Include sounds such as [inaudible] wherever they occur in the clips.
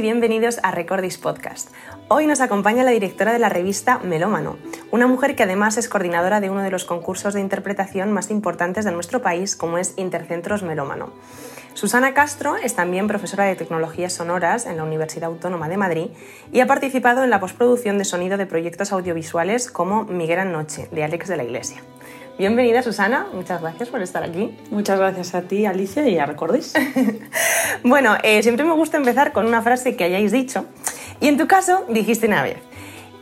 Bienvenidos a Recordis Podcast. Hoy nos acompaña la directora de la revista Melómano, una mujer que además es coordinadora de uno de los concursos de interpretación más importantes de nuestro país, como es Intercentros Melómano. Susana Castro es también profesora de tecnologías sonoras en la Universidad Autónoma de Madrid y ha participado en la postproducción de sonido de proyectos audiovisuales como Miguel Noche, de Alex de la Iglesia. Bienvenida Susana, muchas gracias por estar aquí. Muchas gracias a ti Alicia y a Recordis. [laughs] bueno, eh, siempre me gusta empezar con una frase que hayáis dicho y en tu caso dijiste una vez,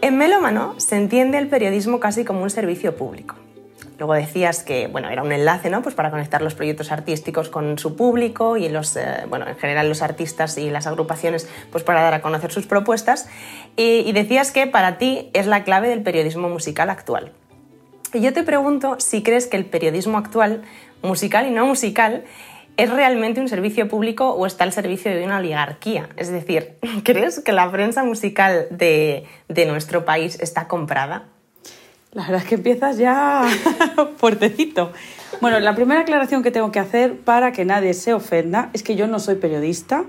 en Melómano se entiende el periodismo casi como un servicio público. Luego decías que bueno, era un enlace ¿no? pues para conectar los proyectos artísticos con su público y los, eh, bueno, en general los artistas y las agrupaciones pues para dar a conocer sus propuestas. y decías que para ti es la clave del periodismo musical actual. Y yo te pregunto si crees que el periodismo actual, musical y no musical, ¿Es realmente un servicio público o está al servicio de una oligarquía? Es decir, [laughs] ¿crees que la prensa musical de, de, nuestro país está comprada? La verdad es que empiezas ya [laughs] fuertecito. Bueno, la primera aclaración que tengo que hacer para que nadie se ofenda es que yo no soy periodista,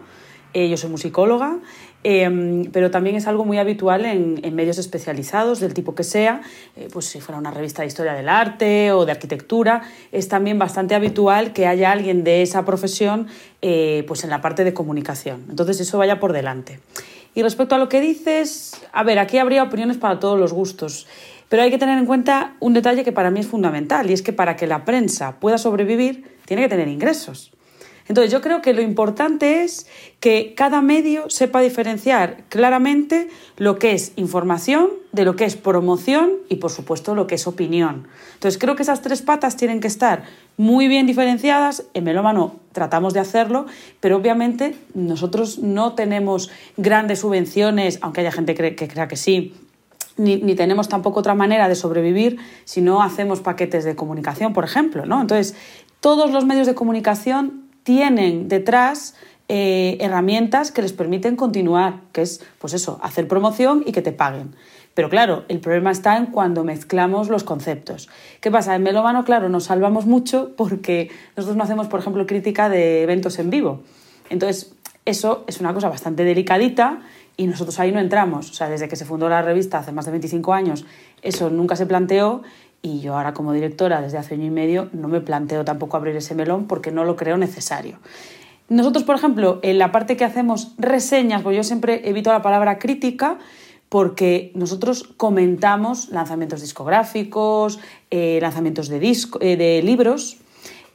eh, yo soy musicóloga Em, pero también es algo muy habitual en, medios especializados, del tipo que sea, eh, pues si fuera una revista de historia del arte o de arquitectura, es también bastante habitual que haya alguien de esa profesión eh, pues en la parte de comunicación. Entonces eso vaya por delante. Y respecto a lo que dices, a ver, aquí habría opiniones para todos los gustos. Pero hay que tener en cuenta un detalle que para mí es fundamental y es que para que la prensa pueda sobrevivir tiene que tener ingresos. Entonces yo creo que lo importante es que cada medio sepa diferenciar claramente lo que es información de lo que es promoción y por supuesto lo que es opinión. Entonces creo que esas tres patas tienen que estar muy bien diferenciadas. En Melómano tratamos de hacerlo, pero obviamente nosotros no tenemos grandes subvenciones, aunque haya gente que crea que sí, ni, tenemos tampoco otra manera de sobrevivir si no hacemos paquetes de comunicación, por ejemplo. ¿no? Entonces, todos los medios de comunicación tienen detrás eh, herramientas que les permiten continuar, que es, pues eso, hacer promoción y que te paguen. Pero claro, el problema está en cuando mezclamos los conceptos. ¿Qué pasa? En Melómano, claro, nos salvamos mucho porque nosotros no hacemos, por ejemplo, crítica de eventos en vivo. Entonces, eso es una cosa bastante delicadita y nosotros ahí no entramos. O sea, desde que se fundó la revista hace más de 25 años, eso nunca se planteó y yo ahora como directora desde hace año y medio no me planteo tampoco abrir ese melón porque no lo creo necesario. Nosotros, por ejemplo, en la parte que hacemos reseñas, pues yo siempre evito la palabra crítica porque nosotros comentamos lanzamientos discográficos, eh, lanzamientos de, disco, eh, de libros,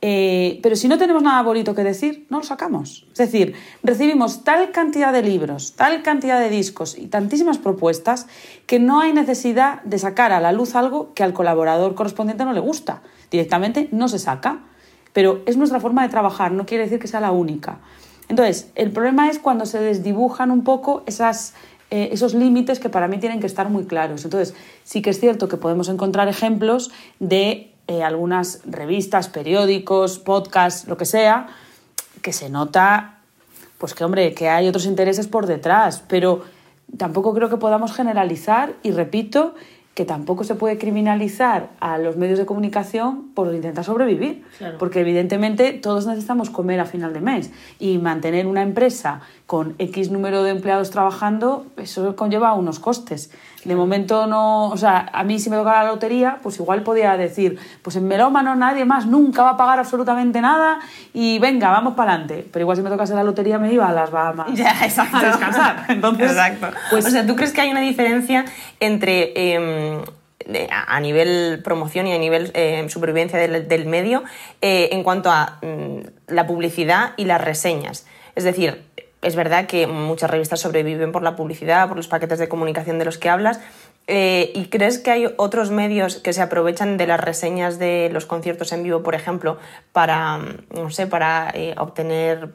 eh, pero si no tenemos nada bonito que decir, no lo sacamos. Es decir, recibimos tal cantidad de libros, tal cantidad de discos y tantísimas propuestas que no hay necesidad de sacar a la luz algo que al colaborador correspondiente no le gusta. Directamente no se saca. Pero es nuestra forma de trabajar, no quiere decir que sea la única. Entonces, el problema es cuando se desdibujan un poco eh, esos límites que para mí tienen que estar muy claros. Entonces, sí que es cierto que podemos encontrar ejemplos de eh, algunas revistas, periódicos, podcasts, lo que sea, que se nota, pues que hombre, que hay otros intereses por detrás, pero tampoco creo que podamos generalizar y repito que tampoco se puede criminalizar a los medios de comunicación por intentar sobrevivir, porque evidentemente todos necesitamos comer a final de mes. Y mantener una empresa con X número de empleados trabajando, eso conlleva unos costes. De momento no, o sea, a mí si me toca la lotería, pues igual podía decir, pues en melómano nadie más nunca va a pagar absolutamente nada y venga, vamos para adelante. Pero igual si me tocase la lotería me iba a las Bahamas ya, [laughs] exacto. a descansar. [laughs] Entonces, exacto. Pues, o sea, ¿tú crees que hay una diferencia entre... Em, a nivel promoción y a nivel em, supervivencia del, medio eh, en cuanto a mm, la publicidad y las reseñas. Es decir, es verdad que muchas revistas sobreviven por la publicidad, por los paquetes de comunicación de los que hablas. Eh, ¿Y crees que hay otros medios que se aprovechan de las reseñas de los conciertos en vivo, por ejemplo, para, no sé, para eh, obtener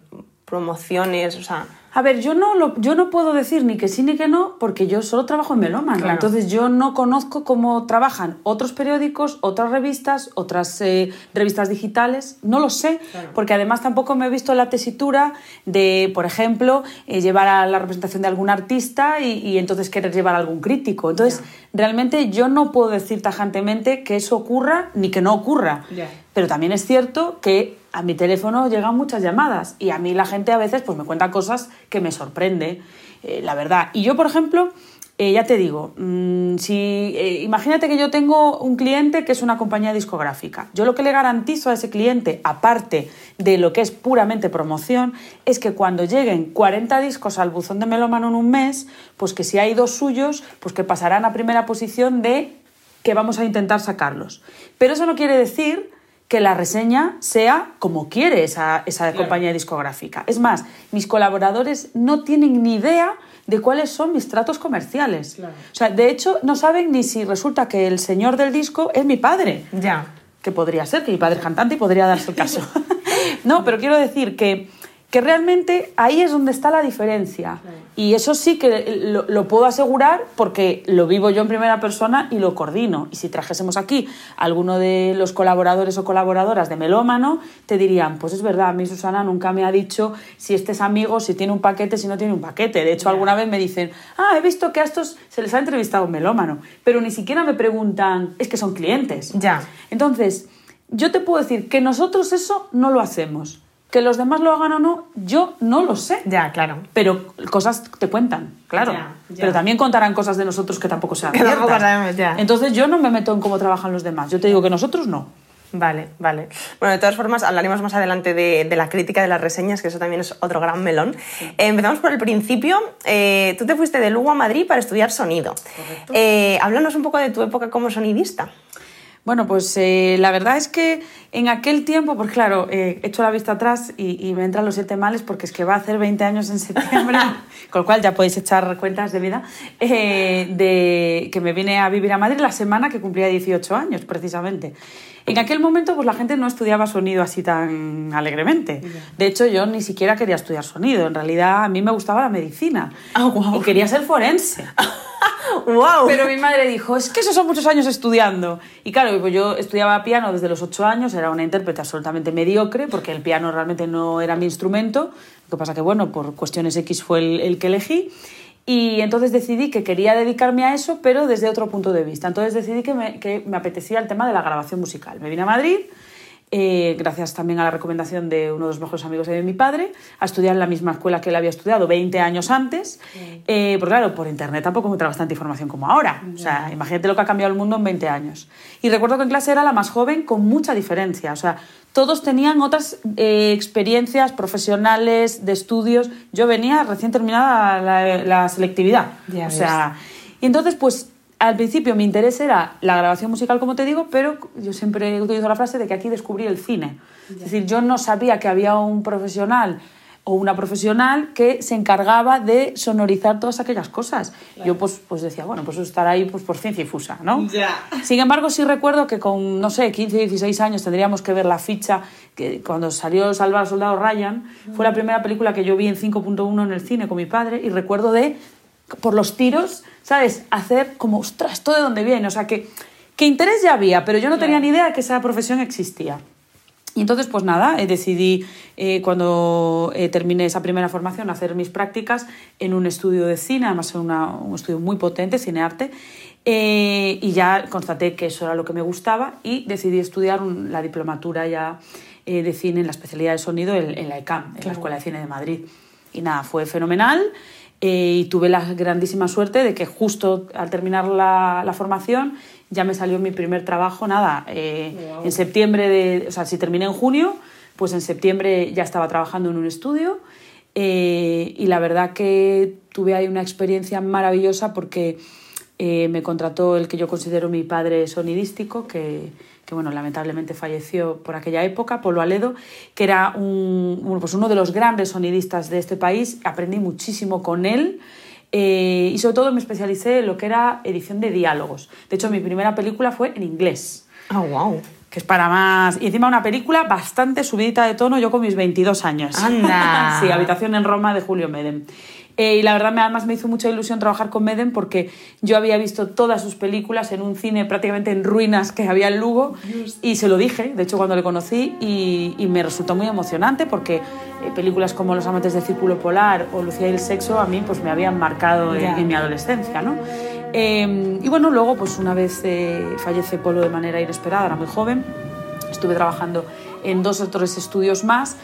promociones? O sea, a ver, yo no, lo, yo no puedo decir ni que sí ni que no, porque yo solo trabajo en Melómano. Entonces yo no conozco cómo trabajan otros periódicos, otras revistas, otras eh, revistas digitales. No lo sé, porque además tampoco me he visto la tesitura de, por ejemplo, eh, llevar a la representación de algún artista y, entonces querer llevar a algún crítico. Entonces, realmente yo no puedo decir tajantemente que eso ocurra ni que no ocurra. Pero también es cierto que a mi teléfono llegan muchas llamadas y a mí la gente a veces pues me cuenta cosas que me sorprende, eh, la verdad. Y yo, por ejemplo, eh, ya te digo, mm, si, eh, imagínate que yo tengo un cliente que es una compañía discográfica. Yo lo que le garantizo a ese cliente, aparte de lo que es puramente promoción, es que cuando lleguen 40 discos al buzón de melómano en un mes, pues que si hay dos suyos, pues que pasarán a primera posición de que vamos a intentar sacarlos. Pero eso no quiere decir que la reseña sea como quiere esa, esa compañía discográfica. Es más, mis colaboradores no tienen ni idea de cuáles son mis tratos comerciales. O sea, de hecho, no saben ni si resulta que el señor del disco es mi padre. Ya. Que podría ser, que mi padre es cantante y podría darse el caso. [laughs] no, pero quiero decir que que realmente ahí es donde está la diferencia. Y eso sí que lo, puedo asegurar porque lo vivo yo en primera persona y lo coordino. Y si trajésemos aquí a alguno de los colaboradores o colaboradoras de Melómano, te dirían, pues es verdad, a mí Susana nunca me ha dicho si este es amigo, si tiene un paquete, si no tiene un paquete. De hecho, alguna vez me dicen, ah, he visto que a estos se les ha entrevistado en Melómano, pero ni siquiera me preguntan, es que son clientes. Ya. Entonces, yo te puedo decir que nosotros eso no lo hacemos que los demás lo hagan o no, yo no lo sé. Ya, claro. Pero cosas te cuentan, claro. Pero también contarán cosas de nosotros que tampoco ciertas. Entonces yo no me meto en cómo trabajan los demás. Yo te digo que nosotros no. Vale, vale. Bueno, de todas formas, hablaremos más adelante de, la crítica de las reseñas, que eso también es otro gran melón. Eh, empezamos por el principio. Eh, tú te fuiste de Lugo a Madrid para estudiar sonido. Eh, háblanos un poco de tu época como sonidista. Bueno, pues eh, la verdad es que en aquel tiempo, pues claro, eh, he hecho la vista atrás y, me entran los siete males porque es que va a hacer 20 años en septiembre, [laughs] con lo cual ya podéis echar cuentas de vida, eh, de que me vine a vivir a Madrid la semana que cumplía 18 años, precisamente. En aquel momento, pues la gente no estudiaba sonido así tan alegremente. De hecho, yo ni siquiera quería estudiar sonido. En realidad, a mí me gustaba la medicina. Oh, Y quería ser forense. [laughs] [laughs] wow. Pero mi madre dijo, es que esos son muchos años estudiando. Y claro, pues yo estudiaba piano desde los ocho años, era una intérprete absolutamente mediocre, porque el piano realmente no era mi instrumento. Lo que pasa que, bueno, por cuestiones X fue el, el que elegí. Y entonces decidí que quería dedicarme a eso, pero desde otro punto de vista. Entonces decidí que que me apetecía el tema de la grabación musical. Me vine a Madrid, eh, gracias también a la recomendación de uno de los mejores amigos de mi padre, a estudiar en la misma escuela que él había estudiado 20 años antes. Eh, porque claro, por internet tampoco encontraba bastante información como ahora. O sea, imagínate lo que ha cambiado el mundo en 20 años. Y recuerdo que en clase era la más joven con mucha diferencia. O sea, todos tenían otras eh, experiencias profesionales, de estudios. Yo venía recién terminada la, la selectividad. o sea, y entonces pues al principio mi interés era la grabación musical, como te digo, pero yo siempre utilizo la frase de que aquí descubrí el cine. Es decir, yo no sabía que había un profesional o una profesional que se encargaba de sonorizar todas aquellas cosas. Yo pues, pues decía, bueno, pues estar ahí pues, por ciencia fusa, ¿no? Sin embargo, sí recuerdo que con, no sé, 15, 16 años tendríamos que ver la ficha, que cuando salió Salvar al Soldado Ryan, fue la primera película que yo vi en 5.1 en el cine con mi padre y recuerdo de por los tiros, ¿sabes? Hacer como, ostras, todo de dónde viene. O sea, que, que interés ya había, pero yo no tenía ni idea de que esa profesión existía. Y entonces, pues nada, eh, decidí eh, cuando eh, terminé esa primera formación hacer mis prácticas en un estudio de cine, además en un estudio muy potente, cinearte, y ya constaté que eso era lo que me gustaba y decidí estudiar la diplomatura ya de cine en la especialidad de sonido en, en la ECAM, en la Escuela de Cine de Madrid. Y nada, fue fenomenal. Eh, y tuve la grandísima suerte de que justo al terminar la, la formación ya me salió mi primer trabajo, nada, eh, en septiembre, de, o sea, si terminé en junio, pues en septiembre ya estaba trabajando en un estudio. Eh, y la verdad que tuve ahí una experiencia maravillosa porque me contrató el que yo considero mi padre sonidístico, que, que bueno, lamentablemente falleció por aquella época, Polo Aledo, que era un, pues uno de los grandes sonidistas de este país. Aprendí muchísimo con él. Eh, y sobre todo me especialicé en lo que era edición de diálogos. De hecho, mi primera película fue en inglés. Oh, wow. Que es para más. Y encima una película bastante subidita de tono, yo con mis 22 años. ¡Anda! [laughs] sí, Habitación en Roma de Julio Medem. Eh, y la verdad, además me hizo mucha ilusión trabajar con Medem porque yo había visto todas sus películas en un cine prácticamente en ruinas que había en Lugo y se lo dije, de hecho, cuando le conocí y, y me resultó muy emocionante porque eh, películas como Los amantes del círculo polar o Lucía y el sexo a mí pues me habían marcado en, mi adolescencia, ¿no? Eh, y bueno, luego, pues una vez fallece Polo de manera inesperada, era muy joven, estuve trabajando en dos o tres estudios más,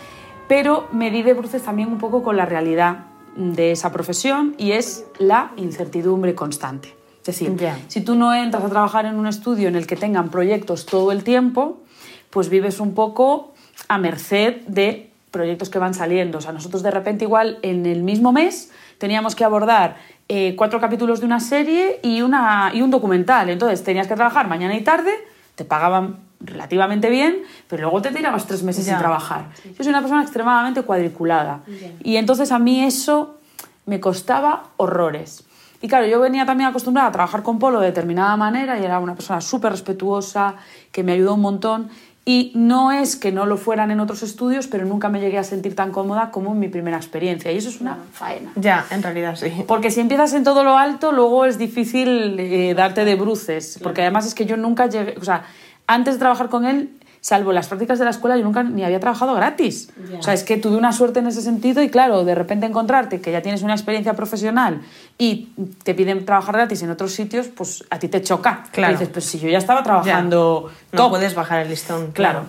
pero me di de bruces también un poco con la realidad de esa profesión y es la incertidumbre constante. Es decir, si tú no entras a trabajar en un estudio en el que tengan proyectos todo el tiempo, pues vives un poco a merced de proyectos que van saliendo. O sea, nosotros de repente igual en el mismo mes teníamos que abordar eh, cuatro capítulos de una serie y, una, y un documental. Entonces tenías que trabajar mañana y tarde, te pagaban relativamente bien, pero luego te tirabas tres meses Ya. sin trabajar. Yo soy una persona extremadamente cuadriculada. Y entonces a mí eso me costaba horrores. Y claro, yo venía también acostumbrada a trabajar con Polo de determinada manera y era una persona súper respetuosa, que me ayudó un montón. Y no es que no lo fueran en otros estudios, pero nunca me llegué a sentir tan cómoda como en mi primera experiencia. Y eso es una faena. Ya, en realidad sí. Porque si empiezas en todo lo alto, luego es difícil eh, darte de bruces. Porque además es que yo nunca llegué, o sea, antes de trabajar con él, salvo las prácticas de la escuela, yo nunca ni había trabajado gratis. O sea, es que tuve una suerte en ese sentido y claro, de repente encontrarte que ya tienes una experiencia profesional y te piden trabajar gratis en otros sitios, pues a ti te choca. Claro. Y dices, pues si yo ya estaba trabajando No top. puedes bajar el listón. Claro.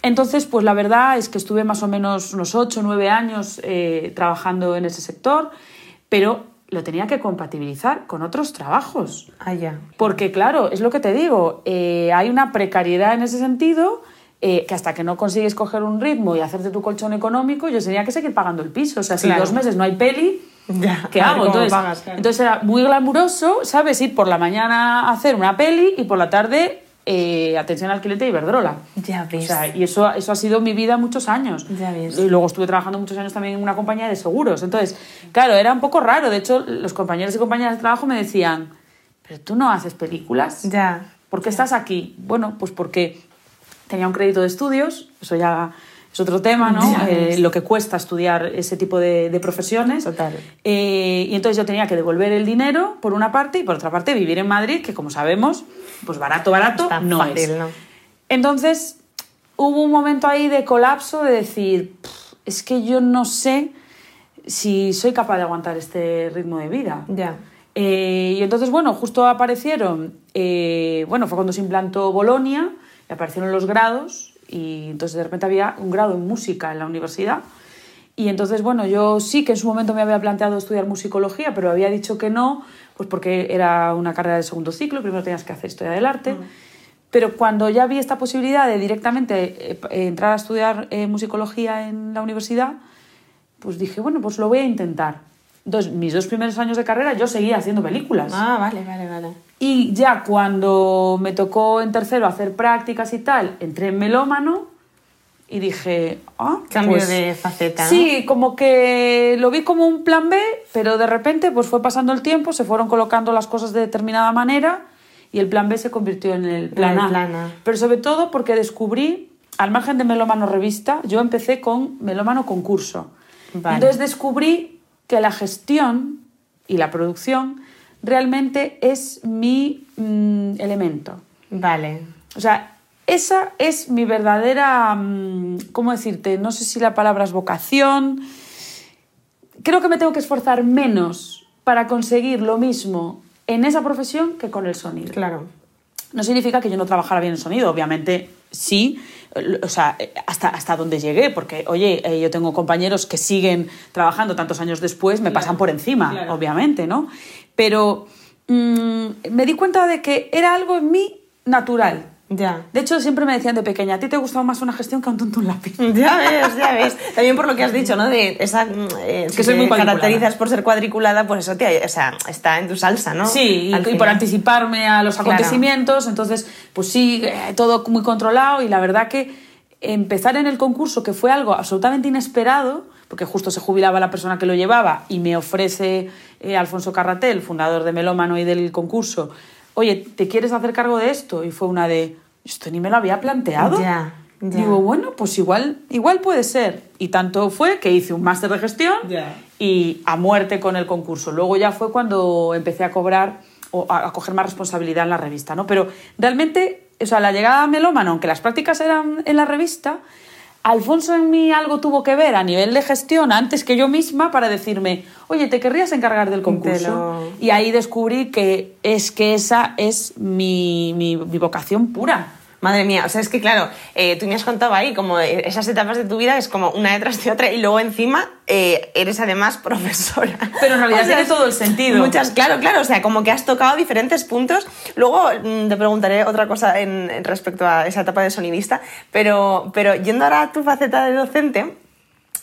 Entonces, pues la verdad es que estuve más o menos unos 8 o 9 años eh, trabajando en ese sector, pero lo tenía que compatibilizar con otros trabajos. Ah, ya. Porque, claro, es lo que te digo, eh, hay una precariedad en ese sentido. eh, que hasta que no consigues coger un ritmo y hacerte tu colchón económico, yo tenía que seguir pagando el piso. O sea, si dos meses no hay peli, Ya, ¿qué hago? cómo Entonces, pagas, claro. entonces era muy glamuroso, ¿sabes? Ir por la mañana a hacer una peli y por la tarde eh, atención al cliente y Iberdrola. Ya ves. O sea, y eso, eso ha sido mi vida muchos años. Ya ves. Y luego estuve trabajando muchos años también en una compañía de seguros. Entonces, claro, era un poco raro. De hecho, los compañeros y compañeras de trabajo me decían, pero tú no haces películas. Ya. ¿Por qué estás aquí? Bueno, pues porque tenía un crédito de estudios, eso ya es otro tema, ¿no? Eh, lo que cuesta estudiar ese tipo de, de profesiones. Total. Eh, y entonces yo tenía que devolver el dinero por una parte y por otra parte vivir en Madrid, que como sabemos, pues barato, barato Está no fácil, es. ¿no? Entonces hubo un momento ahí de colapso de decir, "Pff, es que yo no sé si soy capaz de aguantar este ritmo de vida. Ya. Eh, y entonces, bueno, justo aparecieron, eh, bueno, fue cuando se implantó Bolonia, y aparecieron los grados, y entonces de repente había un grado en música en la universidad. Y entonces, bueno, yo sí que en su momento me había planteado estudiar musicología, pero había dicho que no, pues porque era una carrera de segundo ciclo, primero tenías que hacer historia del arte. Pero cuando ya vi esta posibilidad de directamente eh, entrar a estudiar eh, musicología en la universidad, pues dije, bueno, pues lo voy a intentar. Entonces, mis dos primeros años de carrera yo seguía haciendo películas. Ah, vale, vale, vale. Y ya cuando me tocó en tercero hacer prácticas y tal, entré en melómano y dije, ah, Cambio pues, de faceta. ¿no? Sí, como que lo vi como un plan B, pero de repente pues fue pasando el tiempo, se fueron colocando las cosas de determinada manera y el plan B se convirtió en el plan, el A. plan A. Pero sobre todo porque descubrí, al margen de Melómano Revista, yo empecé con Melómano Concurso. Vale. Entonces descubrí que la gestión y la producción realmente es mi mm, elemento. Vale. O sea, esa es mi verdadera, mm, ¿cómo decirte? No sé si la palabra es vocación. Creo que me tengo que esforzar menos para conseguir lo mismo en esa profesión que con el sonido. Claro. No significa que yo no trabajara bien el sonido, obviamente sí, o sea, eh, hasta, hasta donde llegué, porque, oye, eh, yo tengo compañeros que siguen trabajando tantos años después, me pasan por encima, claro. obviamente, ¿no? Pero mm, me di cuenta de que era algo en mí natural. Ya. De hecho, siempre me decían de pequeña, a ti te gustaba más una gestión que un tonto un lápiz. [laughs] Ya ves, ya ves. También por lo que has dicho, ¿no? De esa. mm, eh, que soy muy caracterizas por ser cuadriculada, pues eso te, o sea, está en tu salsa, ¿no? Sí, y, por anticiparme a los Claro. acontecimientos, entonces, pues sí, eh, todo muy controlado y la verdad que empezar en el concurso, que fue algo absolutamente inesperado, porque justo se jubilaba la persona que lo llevaba y me ofrece eh, Alfonso Carratel, fundador de Melómano y del concurso, oye, ¿te quieres hacer cargo de esto? Y fue una de, esto ni me lo había planteado. Ya, ya. Digo, bueno, pues igual, igual puede ser. Y tanto fue que hice un máster de gestión Ya. y a muerte con el concurso. Luego ya fue cuando empecé a cobrar o a, a coger más responsabilidad en la revista, ¿no? Pero realmente, o sea, la llegada a Melómano, aunque las prácticas eran en la revista, Alfonso en mí algo tuvo que ver a nivel de gestión antes que yo misma para decirme, oye, ¿te querrías encargar del concurso? Y ahí descubrí que es que esa es mi, mi- mi vocación pura. Madre mía, o sea, es que claro, eh, tú me has contado ahí como esas etapas de tu vida es como una detrás de otra y luego encima eh, eres además [laughs] profesora. Pero en realidad O sea, tiene todo el sentido. Muchas, claro, claro, o sea, como que has tocado diferentes puntos. Luego mm, te preguntaré otra cosa en, en respecto a esa etapa de sonidista, pero, pero yendo ahora a tu faceta de docente,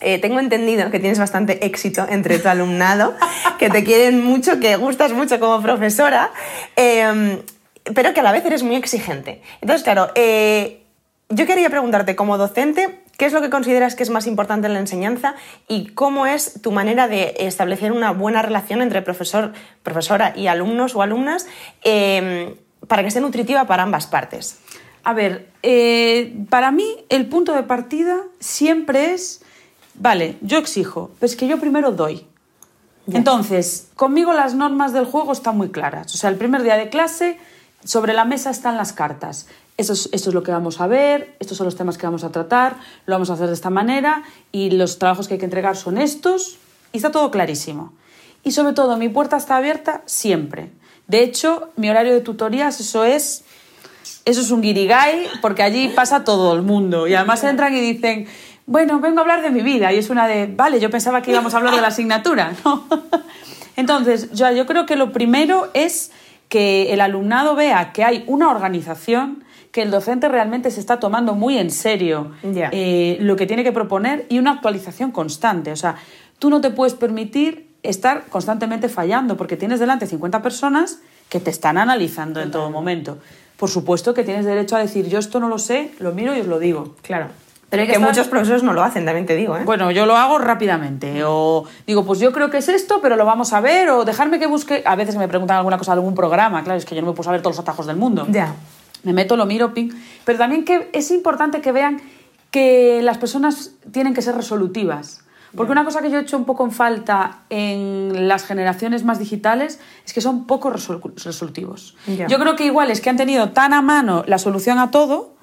eh, tengo entendido que tienes bastante éxito entre tu alumnado, que te quieren mucho, que gustas mucho como profesora, eh, pero que a la vez eres muy exigente. Entonces, claro, eh, yo quería preguntarte, como docente, ¿qué es lo que consideras que es más importante en la enseñanza y cómo es tu manera de establecer una buena relación entre profesor, profesora y alumnos o alumnas eh, para que sea nutritiva para ambas partes? A ver, eh, para mí el punto de partida siempre es, vale, yo exijo, pero es que yo primero doy. Entonces, conmigo las normas del juego están muy claras. O sea, el primer día de clase, sobre la mesa están las cartas. Eso es, esto es lo que vamos a ver, estos son los temas que vamos a tratar, lo vamos a hacer de esta manera y los trabajos que hay que entregar son estos y está todo clarísimo. Y sobre todo, mi puerta está abierta siempre. De hecho, mi horario de tutorías, eso es eso es un guirigay porque allí pasa todo el mundo y además entran y dicen, bueno, vengo a hablar de mi vida y es una de, vale, yo pensaba que íbamos a hablar de la asignatura, [laughs] ¿no? Entonces, ya, yo creo que lo primero es que el alumnado vea que hay una organización, que el docente realmente se está tomando muy en serio eh, lo que tiene que proponer y una actualización constante. O sea, tú no te puedes permitir estar constantemente fallando porque tienes delante 50 personas que te están analizando en todo momento. Por supuesto que tienes derecho a decir, yo esto no lo sé, lo miro y os lo digo. Claro. Pero que que estar- muchos profesores no lo hacen, también te digo, ¿eh? Bueno, yo lo hago rápidamente. O digo, pues yo creo que es esto, pero lo vamos a ver. O dejarme que busque. A veces me preguntan alguna cosa de algún programa. Claro, es que yo no me puedo saber todos los atajos del mundo. Ya. Me meto, lo miro, ping. Pero también que es importante que vean que las personas tienen que ser resolutivas. Porque una cosa que yo he hecho un poco en falta en las generaciones más digitales es que son poco resolu- resolutivos. Ya. Yo creo que igual es que han tenido tan a mano la solución a todo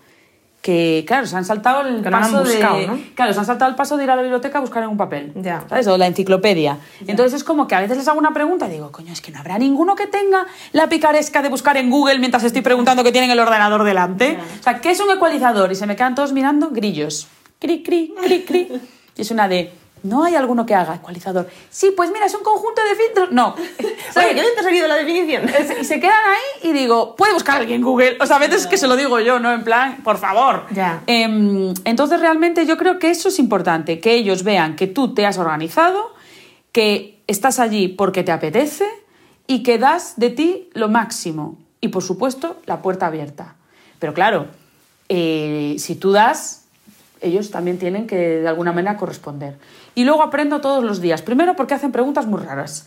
que, claro, se han saltado el Que no lo han paso buscado, de... ¿no? Claro, se han saltado el paso de ir a la biblioteca a buscar en un papel. Ya. ¿Sabes? O la enciclopedia. Entonces es como que a veces les hago una pregunta y digo, coño, es que no habrá ninguno que tenga la picaresca de buscar en Google mientras estoy preguntando que tienen el ordenador delante. O sea, ¿qué es un ecualizador? Y se me quedan todos mirando grillos. Cri, cri, cri, cri. Y es una de, no hay alguno que haga ecualizador. Sí, pues mira, es un conjunto de filtros. No. Oye, ¿Sabes? ¿qué te ha salido la definición? [laughs] Y se quedan ahí y digo, puede buscar alguien en Google. O sea, a veces es que se lo digo yo, ¿no? En plan, por favor. Ya. Em, entonces, realmente yo creo que eso es importante, que ellos vean que tú te has organizado, que estás allí porque te apetece y que das de ti lo máximo. Y, por supuesto, la puerta abierta. Pero claro, eh, si tú das, ellos también tienen que de alguna manera corresponder. Y luego aprendo todos los días. Primero porque hacen preguntas muy raras.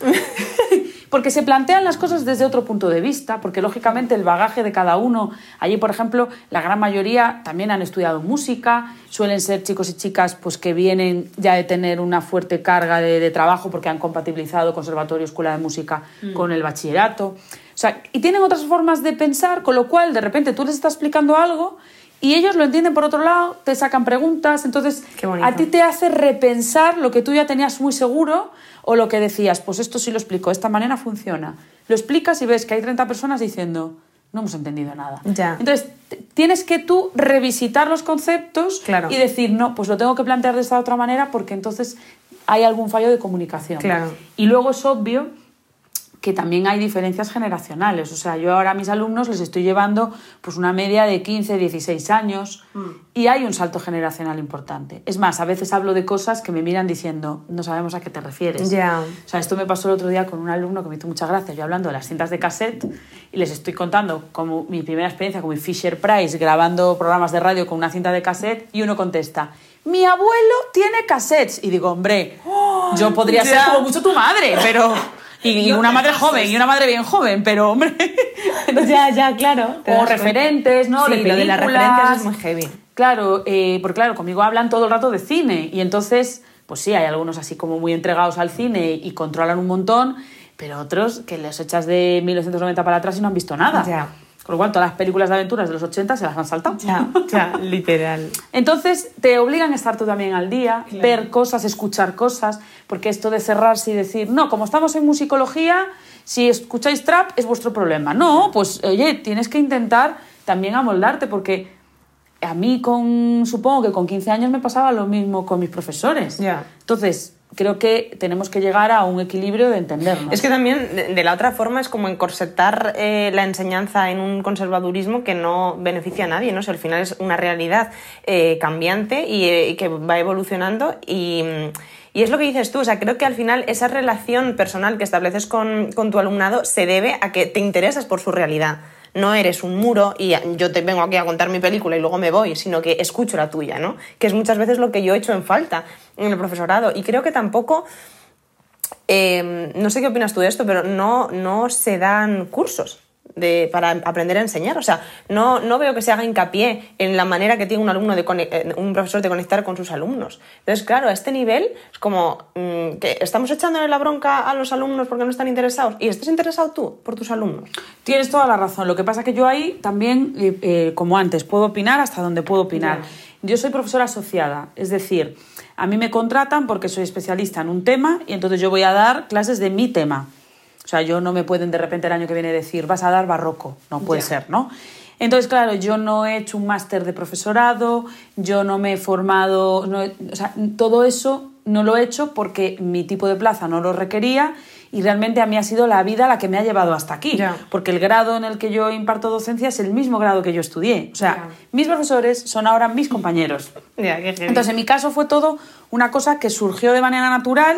[laughs] porque se plantean las cosas desde otro punto de vista, porque lógicamente el bagaje de cada uno, allí por ejemplo, la gran mayoría también han estudiado música, suelen ser chicos y chicas pues que vienen ya de tener una fuerte carga de, de trabajo porque han compatibilizado conservatorio, escuela de música con el bachillerato. O sea, y tienen otras formas de pensar, con lo cual de repente tú les estás explicando algo y ellos lo entienden por otro lado, te sacan preguntas, entonces a ti te hace repensar lo que tú ya tenías muy seguro o lo que decías, pues esto sí lo explico, de esta manera funciona. Lo explicas y ves que hay 30 personas diciendo, no hemos entendido nada. Ya. Entonces tienes que tú revisitar los conceptos Claro. y decir, no, pues lo tengo que plantear de esta otra manera porque entonces hay algún fallo de comunicación. Claro. Y luego es obvio que también hay diferencias generacionales. O sea, yo ahora a mis alumnos les estoy llevando pues una media de 15, 16 años y hay un salto generacional importante. Es más, a veces hablo de cosas que me miran diciendo, no sabemos a qué te refieres. Ya. O sea, esto me pasó el otro día con un alumno que me hizo mucha gracia. Yo hablando de las cintas de cassette y les estoy contando como mi primera experiencia con mi Fisher Price grabando programas de radio con una cinta de cassette y uno contesta, mi abuelo tiene cassettes. Y digo, hombre, yo podría ser como mucho tu madre, pero... Y, y una madre joven, y una madre bien joven, pero hombre... [laughs] ya, ya, claro. [laughs] o cuenta. referentes, ¿no? Sí, de lo de las películas. referencias es muy heavy. Claro, eh, porque claro, conmigo hablan todo el rato de cine y entonces, pues sí, hay algunos así como muy entregados al cine y controlan un montón, pero otros que les echas de 1990 para atrás y no han visto nada. Ya. Con lo cual, todas las películas de aventuras de los 80 se las han saltado. Ya, ya, [laughs] literal. Entonces, te obligan a estar tú también al día, ver cosas, escuchar cosas, porque esto de cerrarse y decir, no, como estamos en musicología, si escucháis trap es vuestro problema. No, pues oye, tienes que intentar también amoldarte, porque a mí con, supongo que con 15 años me pasaba lo mismo con mis profesores. Ya. Entonces, creo que tenemos que llegar a un equilibrio de entendernos. Es que también, de, la otra forma, es como encorsetar eh, la enseñanza en un conservadurismo que no beneficia a nadie, ¿no? O al final es una realidad eh, cambiante y, eh, y que va evolucionando y... y es lo que dices tú, o sea, creo que al final esa relación personal que estableces con, con tu alumnado se debe a que te interesas por su realidad. No eres un muro y yo te vengo aquí a contar mi película y luego me voy, sino que escucho la tuya, ¿no? Que es muchas veces lo que yo he hecho en falta en el profesorado. Y creo que tampoco, eh, no sé qué opinas tú de esto, pero no, no se dan cursos. De, para aprender a enseñar. O sea, no, no veo que se haga hincapié en la manera que tiene un alumno de eh, un profesor de conectar con sus alumnos. Entonces, claro, a este nivel es como mm, que estamos echándole la bronca a los alumnos porque no están interesados. ¿Y estás interesado tú por tus alumnos? Tienes toda la razón. Lo que pasa que yo ahí también, eh, eh, como antes, puedo opinar hasta donde puedo opinar. Yo soy profesora asociada, es decir, a mí me contratan porque soy especialista en un tema y entonces yo voy a dar clases de mi tema. O sea, yo no me pueden de repente el año que viene decir, vas a dar barroco. No puede Ya. ser, ¿no? Entonces, claro, yo no he hecho un máster de profesorado, yo no me he formado, no he- o sea, todo eso no lo he hecho porque mi tipo de plaza no lo requería y realmente a mí ha sido la vida la que me ha llevado hasta aquí. Porque el grado en el que yo imparto docencia es el mismo grado que yo estudié. O sea, mis profesores son ahora mis compañeros. Entonces, en mi caso fue todo una cosa que surgió de manera natural.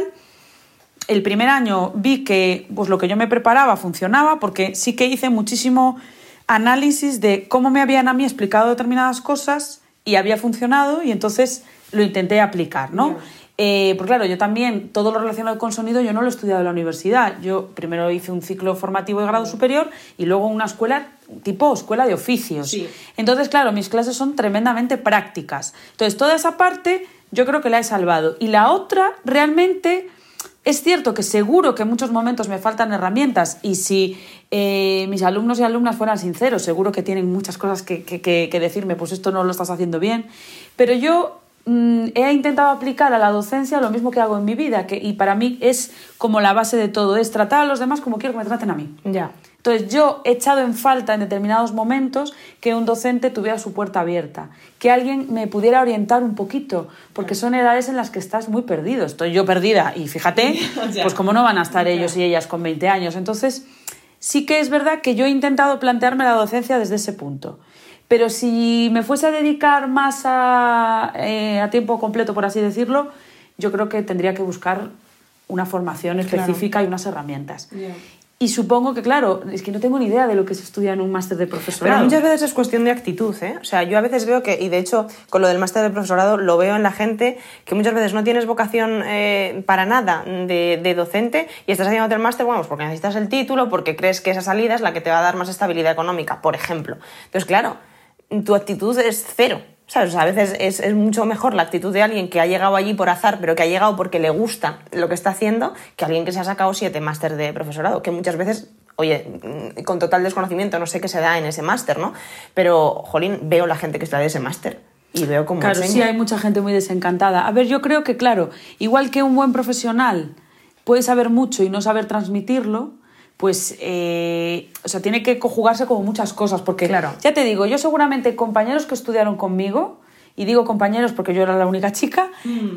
El primer año vi que pues, lo que yo me preparaba funcionaba porque sí que hice muchísimo análisis de cómo me habían a mí explicado determinadas cosas y había funcionado y entonces lo intenté aplicar, ¿no? Eh, porque claro, yo también, todo lo relacionado con sonido, yo no lo he estudiado en la universidad. Yo primero hice un ciclo formativo de grado superior y luego una escuela tipo escuela de oficios. Sí. Entonces, claro, mis clases son tremendamente prácticas. Entonces, toda esa parte yo creo que la he salvado. Y la otra, realmente, es cierto que seguro que en muchos momentos me faltan herramientas y si eh, mis alumnos y alumnas fueran sinceros, seguro que tienen muchas cosas que, decirme, pues esto no lo estás haciendo bien. Pero yo mm, he intentado aplicar a la docencia lo mismo que hago en mi vida, que, y para mí es como la base de todo, es tratar a los demás como quiero que me traten a mí. Ya. Entonces yo he echado en falta en determinados momentos que un docente tuviera su puerta abierta, que alguien me pudiera orientar un poquito, porque son edades en las que estás muy perdido. Estoy yo perdida y fíjate, [laughs] pues como no van a estar ellos y ellas con 20 años. Entonces sí que es verdad que yo he intentado plantearme la docencia desde ese punto. Pero si me fuese a dedicar más a, eh, a tiempo completo, por así decirlo, yo creo que tendría que buscar una formación específica y unas herramientas. Y supongo que, claro, es que no tengo ni idea de lo que se estudia en un máster de profesorado. Pero muchas veces es cuestión de actitud, ¿eh? O sea, yo a veces veo que, y de hecho con lo del máster de profesorado lo veo en la gente, que muchas veces no tienes vocación eh, para nada de, de docente y estás haciendo el máster, bueno, pues porque necesitas el título, porque crees que esa salida es la que te va a dar más estabilidad económica, por ejemplo. Entonces, claro, tu actitud es cero. ¿Sabes? O sea, a veces es, es mucho mejor la actitud de alguien que ha llegado allí por azar, pero que ha llegado porque le gusta lo que está haciendo, que alguien que se ha sacado siete máster de profesorado, que muchas veces, oye, mm, con total desconocimiento, no sé qué se da en ese máster, ¿no? Pero, jolín, veo la gente que está de ese máster y veo cómo Claro, sí hay mucha gente muy desencantada. A ver, yo creo que, claro, igual que un buen profesional puede saber mucho y no saber transmitirlo, pues, eh, o sea, tiene que conjugarse como muchas cosas, porque, Claro. ya te digo, yo seguramente compañeros que estudiaron conmigo, y digo compañeros porque yo era la única chica,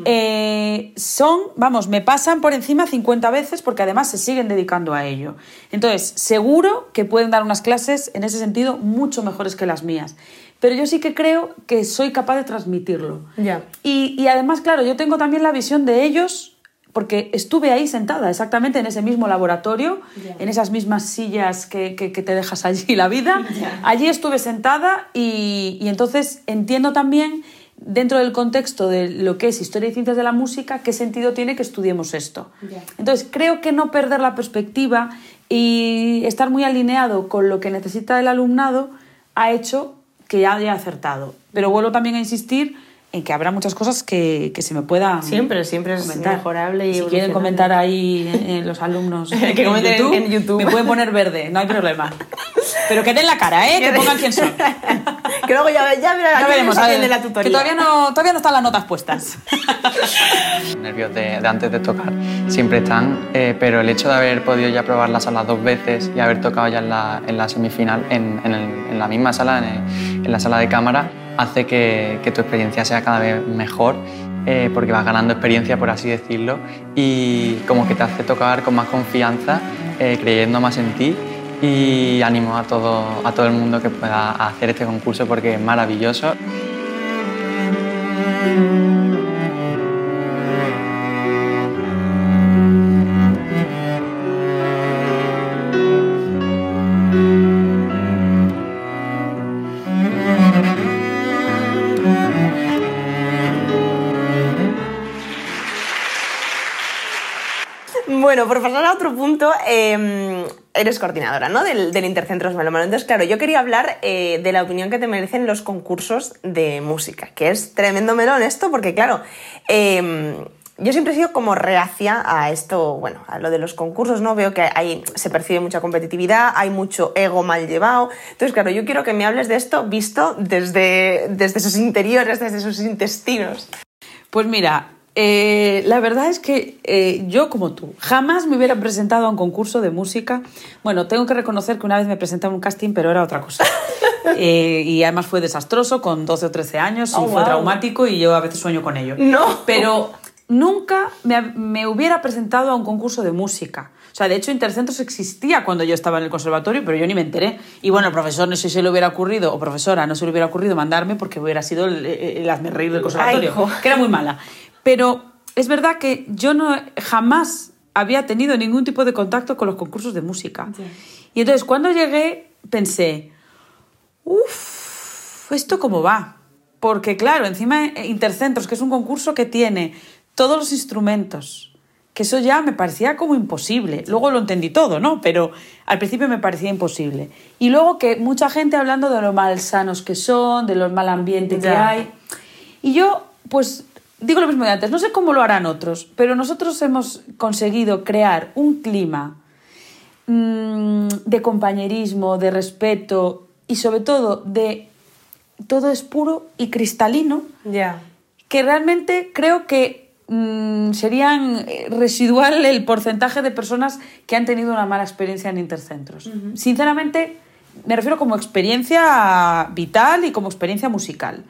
eh, son, vamos, me pasan por encima 50 veces porque además se siguen dedicando a ello. Entonces, seguro que pueden dar unas clases en ese sentido mucho mejores que las mías. Pero yo sí que creo que soy capaz de transmitirlo. Ya. Y, y además, claro, yo tengo también la visión de ellos, porque estuve ahí sentada, exactamente en ese mismo laboratorio, en esas mismas sillas que, que- que te dejas allí la vida. [laughs] Allí estuve sentada y, y entonces entiendo también, dentro del contexto de lo que es historia y ciencias de la música, qué sentido tiene que estudiemos esto. Entonces, creo que no perder la perspectiva y estar muy alineado con lo que necesita el alumnado ha hecho que ya haya acertado. Pero vuelvo también a insistir en que habrá muchas cosas que, que se me puedan Siempre, siempre es comentar. mejorable y Si quieren comentar ahí en, en los alumnos [laughs] Que comenten en- en YouTube. me pueden poner verde, no hay problema. Pero que den la cara, ¿eh? Que pongan quién son. [laughs] que luego ya, ya, verá- Ya veremos, a alguien ver, de la tutoría. que todavía no, todavía no están las notas puestas. [laughs] nervios de, de antes de tocar siempre están, eh, pero el hecho de haber podido ya probar la sala dos veces y haber tocado ya en la, en la semifinal, en, en el- en la misma sala, en, el- en la sala de cámara, hace que, tu experiencia sea cada vez mejor eh, porque vas ganando experiencia, por así decirlo, y como que te hace tocar con más confianza, eh, creyendo más en ti y animo a todo, a todo el mundo que pueda hacer este concurso porque es maravilloso. Bueno, por pasar a otro punto, eh, eres coordinadora ¿no? del, del Intercentros Melómano. Entonces, claro, yo quería hablar eh, de la opinión que te merecen los concursos de música, que es tremendo melón esto, porque claro, eh, yo siempre he sido como reacia a esto, bueno, a lo de los concursos, ¿no? Veo que ahí se percibe mucha competitividad, hay mucho ego mal llevado. Entonces, claro, yo quiero que me hables de esto visto desde, desde sus interiores, desde sus intestinos. Pues mira, eh, la verdad es que eh, yo, como tú, jamás me hubiera presentado a un concurso de música. Bueno, tengo que reconocer que una vez me presenté a un casting, pero era otra cosa. [laughs] Eh, y además fue desastroso, con 12 o 13 años, Oh, y fue wow. traumático, y yo a veces sueño con ello. No. Pero nunca me, me hubiera presentado a un concurso de música. O sea, de hecho, Intercentros existía cuando yo estaba en el conservatorio, pero yo ni me enteré. Y bueno, el profesor no sé si se le hubiera ocurrido, o profesora, no se le hubiera ocurrido mandarme porque hubiera sido el, el hazme reír del conservatorio, Ay, que era muy mala. Pero es verdad que yo no jamás había tenido ningún tipo de contacto con los concursos de música. Y entonces cuando llegué pensé, uff, ¿esto cómo va? Porque claro, encima eh, Intercentros, que es un concurso que tiene todos los instrumentos, que eso ya me parecía como imposible. Luego lo entendí todo, ¿no? Pero al principio me parecía imposible. Y luego que mucha gente hablando de lo malsanos que son, de lo mal ambiente que hay. Y yo, pues, digo lo mismo de antes, no sé cómo lo harán otros, pero nosotros hemos conseguido crear un clima mm, de compañerismo, de respeto y sobre todo de todo es puro y cristalino, Ya. que realmente creo que mm, serían eh, residual el porcentaje de personas que han tenido una mala experiencia en intercentros. Sinceramente, me refiero como experiencia vital y como experiencia musical.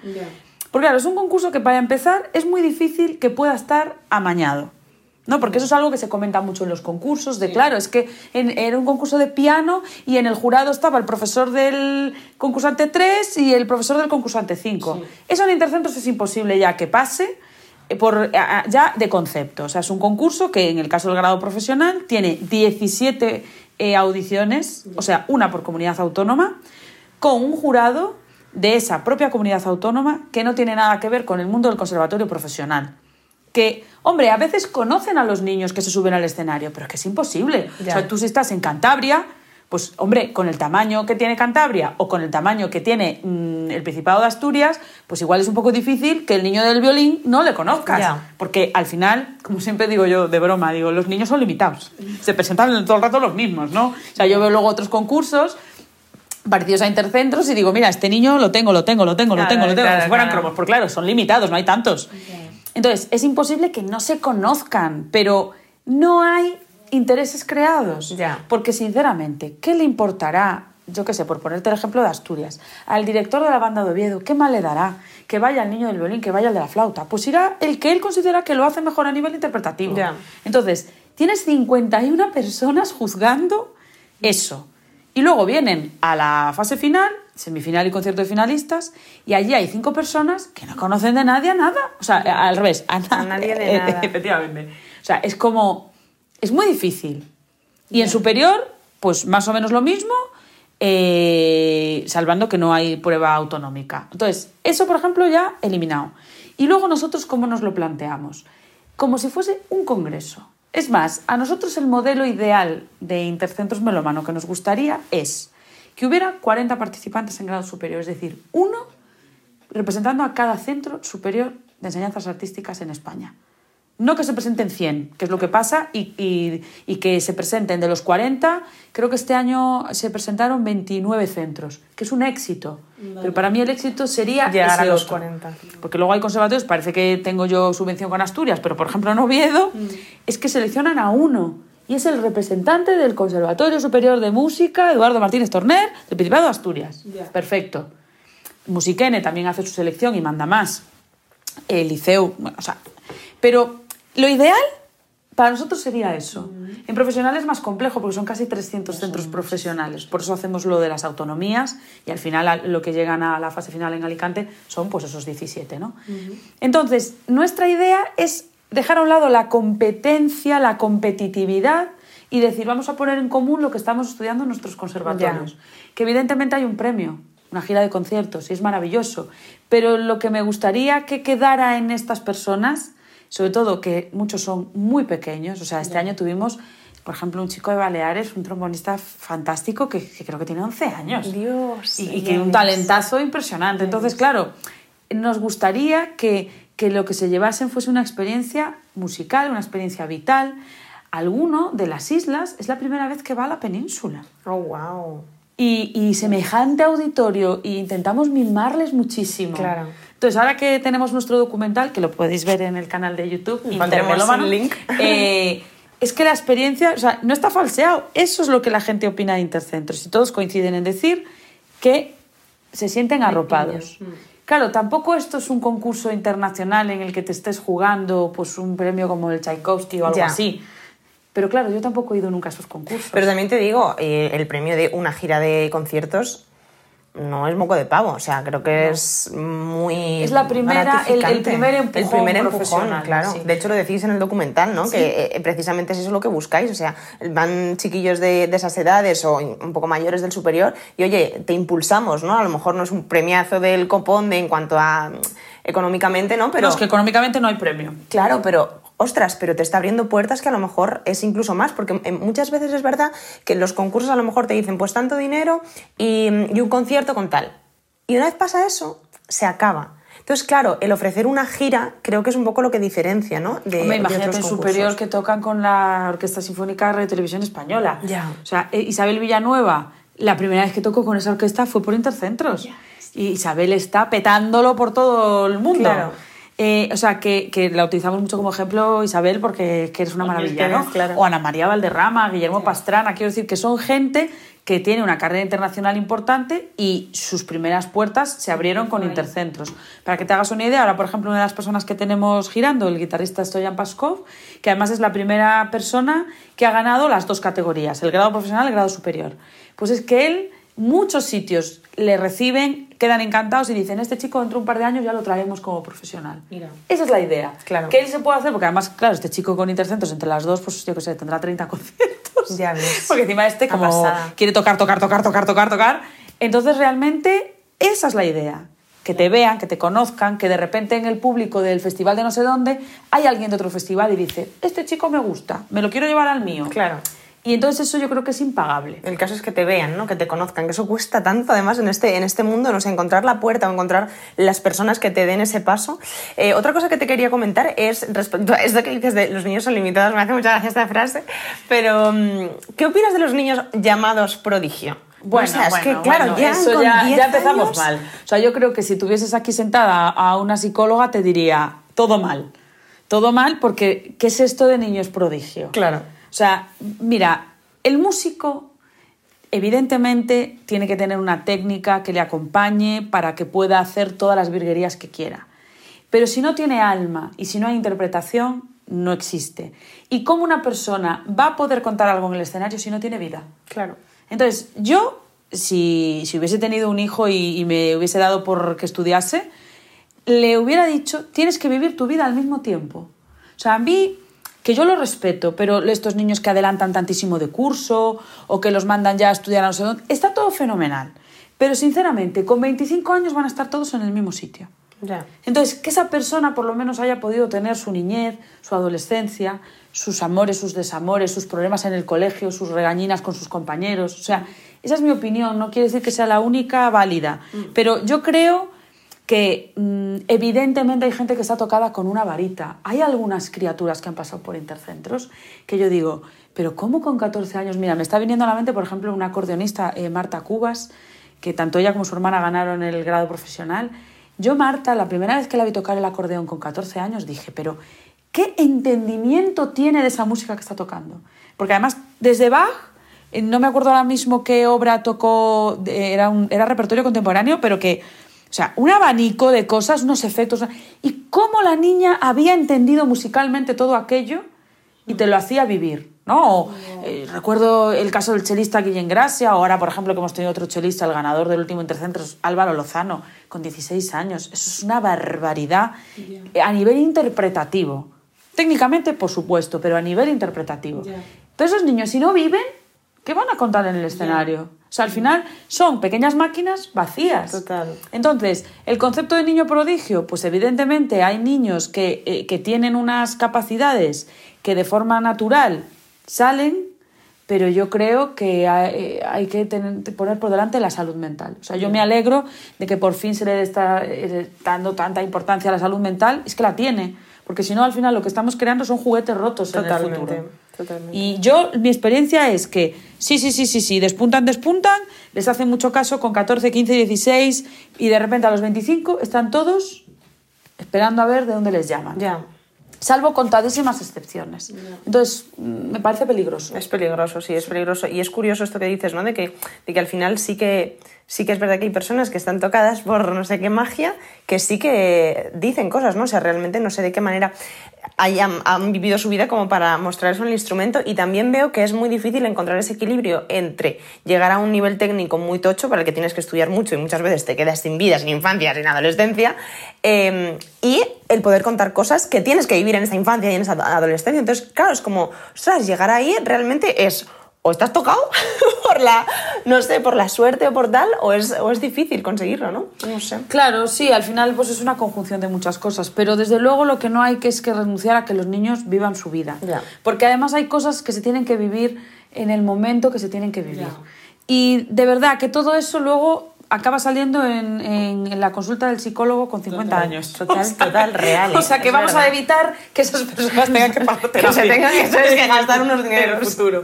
Porque claro, es un concurso que para empezar es muy difícil que pueda estar amañado. ¿no? Porque eso es algo que se comenta mucho en los concursos, de claro, es que en- era un concurso de piano y en el jurado estaba el profesor del concursante 3 y el profesor del concursante 5. Eso en Intercentros es imposible ya que pase eh, por, ya de concepto. O sea, es un concurso que en el caso del grado profesional tiene 17 eh, audiciones, o sea, una por comunidad autónoma, con un jurado de esa propia comunidad autónoma que no tiene nada que ver con el mundo del conservatorio profesional. Que, hombre, a veces conocen a los niños que se suben al escenario, pero que es imposible. Ya. O sea, tú si estás en Cantabria, pues, hombre, con el tamaño que tiene Cantabria o con el tamaño que tiene mm, el Principado de Asturias, pues igual es un poco difícil que el niño del violín no le conozcas. Ya. Porque al final, como siempre digo yo de broma, digo, los niños son limitados. Se presentan todo el rato los mismos, ¿no? O sea, yo veo luego otros concursos parecidos a intercentros y digo, mira, este niño lo tengo, lo tengo, lo tengo, lo tengo, lo tengo, como si fueran claro. cromos, porque claro, son limitados, no hay tantos. Entonces, es imposible que no se conozcan, pero no hay intereses creados. Ya. Porque, sinceramente, ¿qué le importará, yo qué sé, por ponerte el ejemplo de Asturias, al director de la banda de Oviedo, qué mal le dará que vaya el niño del violín, que vaya el de la flauta? Pues irá el que él considera que lo hace mejor a nivel interpretativo. Ya. Entonces, tienes 51 personas juzgando eso. Y luego vienen a la fase final, semifinal y concierto de finalistas, y allí hay cinco personas que no conocen de nadie a nada. O sea, al revés, a, na- A nadie de [laughs] nada. Efectivamente. O sea, es como. Es muy difícil. Y en superior, pues más o menos lo mismo, eh, salvando que no hay prueba autonómica. Entonces, eso, por ejemplo, ya eliminado. Y luego nosotros, ¿cómo nos lo planteamos? Como si fuese un congreso. Es más, a nosotros el modelo ideal de Intercentros Melómano que nos gustaría es que hubiera 40 participantes en grado superior, es decir, uno representando a cada centro superior de enseñanzas artísticas en España. No que se presenten 100, que es lo que pasa, y, y- y que se presenten de los 40, creo que este año se presentaron 29 centros, que es un éxito. Pero para mí el éxito sería Llegar a los otro. 40. Porque luego hay conservatorios, parece que tengo yo subvención con Asturias, pero por ejemplo en Oviedo es que seleccionan a uno. Y es el representante del Conservatorio Superior de Música, Eduardo Martínez Torner, del Principado de Asturias. Perfecto. Musiquene también hace su selección y manda más. El liceo, bueno, o sea, pero lo ideal para nosotros sería eso. En profesional es más complejo porque son casi 300 centros profesionales. Por eso hacemos lo de las autonomías y al final lo que llegan a la fase final en Alicante son pues esos 17, ¿no? Entonces, nuestra idea es dejar a un lado la competencia, la competitividad y decir, vamos a poner en común lo que estamos estudiando en nuestros conservatorios. Que evidentemente hay un premio, una gira de conciertos, y es maravilloso. Pero lo que me gustaría que quedara en estas personas sobre todo que muchos son muy pequeños. O sea, este año tuvimos, por ejemplo, un chico de Baleares, un trombonista fantástico que, creo que tiene 11 años. Dios. Y, que un talentazo impresionante. Entonces, claro, nos gustaría que, que lo que se llevasen fuese una experiencia musical, una experiencia vital. Alguno de las islas es la primera vez que va a la península. Oh, wow. Y, y semejante auditorio, y intentamos mimarles muchísimo. Claro. Entonces, ahora que tenemos nuestro documental, que lo podéis ver en el canal de YouTube, un link. Eh, es que la experiencia, o sea, no está falseado. Eso es lo que la gente opina de Intercentros. Y todos coinciden en decir que se sienten arropados. Claro, tampoco esto es un concurso internacional en el que te estés jugando pues, un premio como el Tchaikovsky o algo así. Pero claro, yo tampoco he ido nunca a esos concursos. Pero también te digo, eh, el premio de una gira de conciertos no es moco de pavo, o sea, creo que es muy. Es la primera, el, el, primer empujón. El primer empujón, claro. De hecho, lo decís en el documental, ¿no? Que eh, precisamente es eso lo que buscáis, o sea, van chiquillos de, de, esas edades o un poco mayores del superior y, oye, te impulsamos, ¿no? A lo mejor no es un premiazo del copón de en cuanto a económicamente, ¿no? Pero. No, es que económicamente no hay premio. Claro, pero ostras, pero te está abriendo puertas que a lo mejor es incluso más, porque eh, muchas veces es verdad que en los concursos a lo mejor te dicen pues tanto dinero y, un concierto con tal. Y una vez pasa eso, se acaba. Entonces, claro, el ofrecer una gira creo que es un poco lo que diferencia, ¿no? De, Hombre, imagínate en superior que tocan con la Orquesta Sinfónica de Televisión Española. Ya. O sea, eh, Isabel Villanueva, la primera vez que tocó con esa orquesta fue por Intercentros. Y Isabel está petándolo por todo el mundo. Claro. Eh, o sea, que, que, la utilizamos mucho como ejemplo, Isabel, porque que eres una maravilla, ¿no? O Ana María Valderrama, Guillermo Pastrana, quiero decir que son gente que tiene una carrera internacional importante y sus primeras puertas se abrieron con intercentros. Para que te hagas una idea, ahora, por ejemplo, una de las personas que tenemos girando, el guitarrista Stoyan Paskov, que además es la primera persona que ha ganado las dos categorías, el grado profesional y el grado superior. Pues es que él muchos sitios le reciben, quedan encantados y dicen, este chico dentro de un par de años ya lo traemos como profesional. Mira. Esa es la idea. Claro. Que él se puede hacer, porque además, claro, este chico con intercentros entre las dos, pues yo qué sé, tendrá 30 conciertos. Ya ves. [laughs] Porque encima este como quiere tocar, tocar, tocar, tocar, tocar, tocar. Entonces realmente esa es la idea. Que te vean, que te conozcan, que de repente en el público del festival de no sé dónde hay alguien de otro festival y dice, este chico me gusta, me lo quiero llevar al mío. Claro. Y entonces eso yo creo que es impagable. El caso es que te vean, ¿no? que te conozcan, que eso cuesta tanto además en este, en este mundo, no sé, encontrar la puerta o encontrar las personas que te den ese paso. Eh, otra cosa que te quería comentar es respecto a esto que dices de los niños son limitados, me hace mucha gracia esta frase, pero mm, ¿qué opinas de los niños llamados prodigio? Bueno, es que claro, ya, eso ya, ya, empezamos mal. O sea, yo creo que si tuvieses aquí sentada a una psicóloga te diría todo mal. Todo mal porque ¿qué es esto de niños prodigio? Claro. O sea, mira, el músico evidentemente tiene que tener una técnica que le acompañe para que pueda hacer todas las virguerías que quiera. Pero si no tiene alma y si no hay interpretación, no existe. ¿Y cómo una persona va a poder contar algo en el escenario si no tiene vida? Claro. Entonces, yo, si, hubiese tenido un hijo y, y me hubiese dado por que estudiase, le hubiera dicho, tienes que vivir tu vida al mismo tiempo. O sea, a mí que yo lo respeto, pero estos niños que adelantan tantísimo de curso o que los mandan ya a estudiar a no sé dónde, está todo fenomenal. Pero sinceramente, con 25 años van a estar todos en el mismo sitio. Ya. Entonces, que esa persona por lo menos haya podido tener su niñez, su adolescencia, sus amores, sus desamores, sus problemas en el colegio, sus regañinas con sus compañeros. O sea, esa es mi opinión, no quiere decir que sea la única válida. Mm. Pero yo creo que mm, evidentemente hay gente que está tocada con una varita. Hay algunas criaturas que han pasado por intercentros que yo digo, pero ¿cómo con 14 años? Mira, me está viniendo a la mente, por ejemplo, una acordeonista, eh, Marta Cubas, que tanto ella como su hermana ganaron el grado profesional. Yo, Marta, la primera vez que la vi tocar el acordeón con 14 años, dije, pero ¿qué entendimiento tiene de esa música que está tocando? Porque además, desde Bach, eh, no me acuerdo ahora mismo qué obra tocó, era, un, era repertorio contemporáneo, pero que O sea, un abanico de cosas, unos efectos. Y cómo la niña había entendido musicalmente todo aquello y te lo hacía vivir. ¿no? Eh, recuerdo el caso del chelista Guillén Gracia, o ahora, por ejemplo, que hemos tenido otro chelista, el ganador del último Intercentros, Álvaro Lozano, con 16 años. Eso es una barbaridad a nivel interpretativo. Técnicamente, por supuesto, pero a nivel interpretativo. Entonces, esos niños, si no viven, ¿qué van a contar en el escenario? O sea, al final son pequeñas máquinas vacías. Total. Entonces, el concepto de niño prodigio, pues evidentemente hay niños que, eh, que tienen unas capacidades que de forma natural salen, pero yo creo que hay, hay que tener, poner por delante la salud mental. O sea, yo me alegro de que por fin se le está eh, dando tanta importancia a la salud mental, es que la tiene, porque si no, al final lo que estamos creando son juguetes rotos en el futuro. Totalmente. Y yo, mi experiencia es que sí, sí, sí, sí, sí, despuntan, despuntan, les hacen mucho caso con 14, 15, 16 y de repente a los 25 están todos esperando a ver de dónde les llaman. Ya. Salvo contadísimas excepciones. Entonces, mm, me parece peligroso. Es peligroso, sí, es peligroso. Y es curioso esto que dices, ¿no? De que, de que al final sí que, sí que es verdad que hay personas que están tocadas por no sé qué magia, que sí que dicen cosas, ¿no? O sea, realmente no sé de qué manera han vivido su vida como para mostrar eso en el instrumento. Y también veo que es muy difícil encontrar ese equilibrio entre llegar a un nivel técnico muy tocho, para el que tienes que estudiar mucho y muchas veces te quedas sin vida, sin infancia, sin adolescencia, eh, y el poder contar cosas que tienes que vivir en esa infancia y en esa adolescencia. Entonces, claro, es como, ostras, llegar ahí realmente es o estás tocado [laughs] por la, no sé, por la suerte o por tal, o es, o es difícil conseguirlo, ¿no? No sé. Claro, sí, al final pues es una conjunción de muchas cosas, pero desde luego lo que no hay que es que renunciar a que los niños vivan su vida. Porque además hay cosas que se tienen que vivir en el momento que se tienen que vivir. Y de verdad que todo eso luego acaba saliendo en, en- en la consulta del psicólogo con 50 años. Total, total, real. [laughs] O ¿eh? sea que vamos a evitar que esas personas tengan que pagar [laughs] Que se tengan que, gastar unos dineros. [laughs] en el futuro.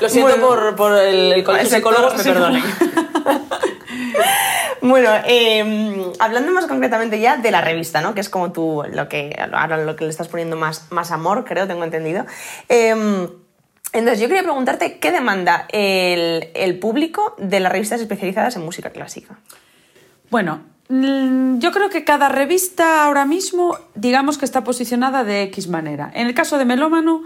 Lo siento Bueno. por, por el, el colegio de psicólogos, me perdonen. Bueno, eh, hablando más concretamente ya de la revista, ¿no? Que es como tú, lo que, ahora lo que le estás poniendo más, más amor, creo, tengo entendido. Eh, entonces, yo quería preguntarte qué demanda el, el público de las revistas especializadas en música clásica. Bueno, mm, yo creo que cada revista ahora mismo, digamos que está posicionada de X manera. En el caso de Melómano,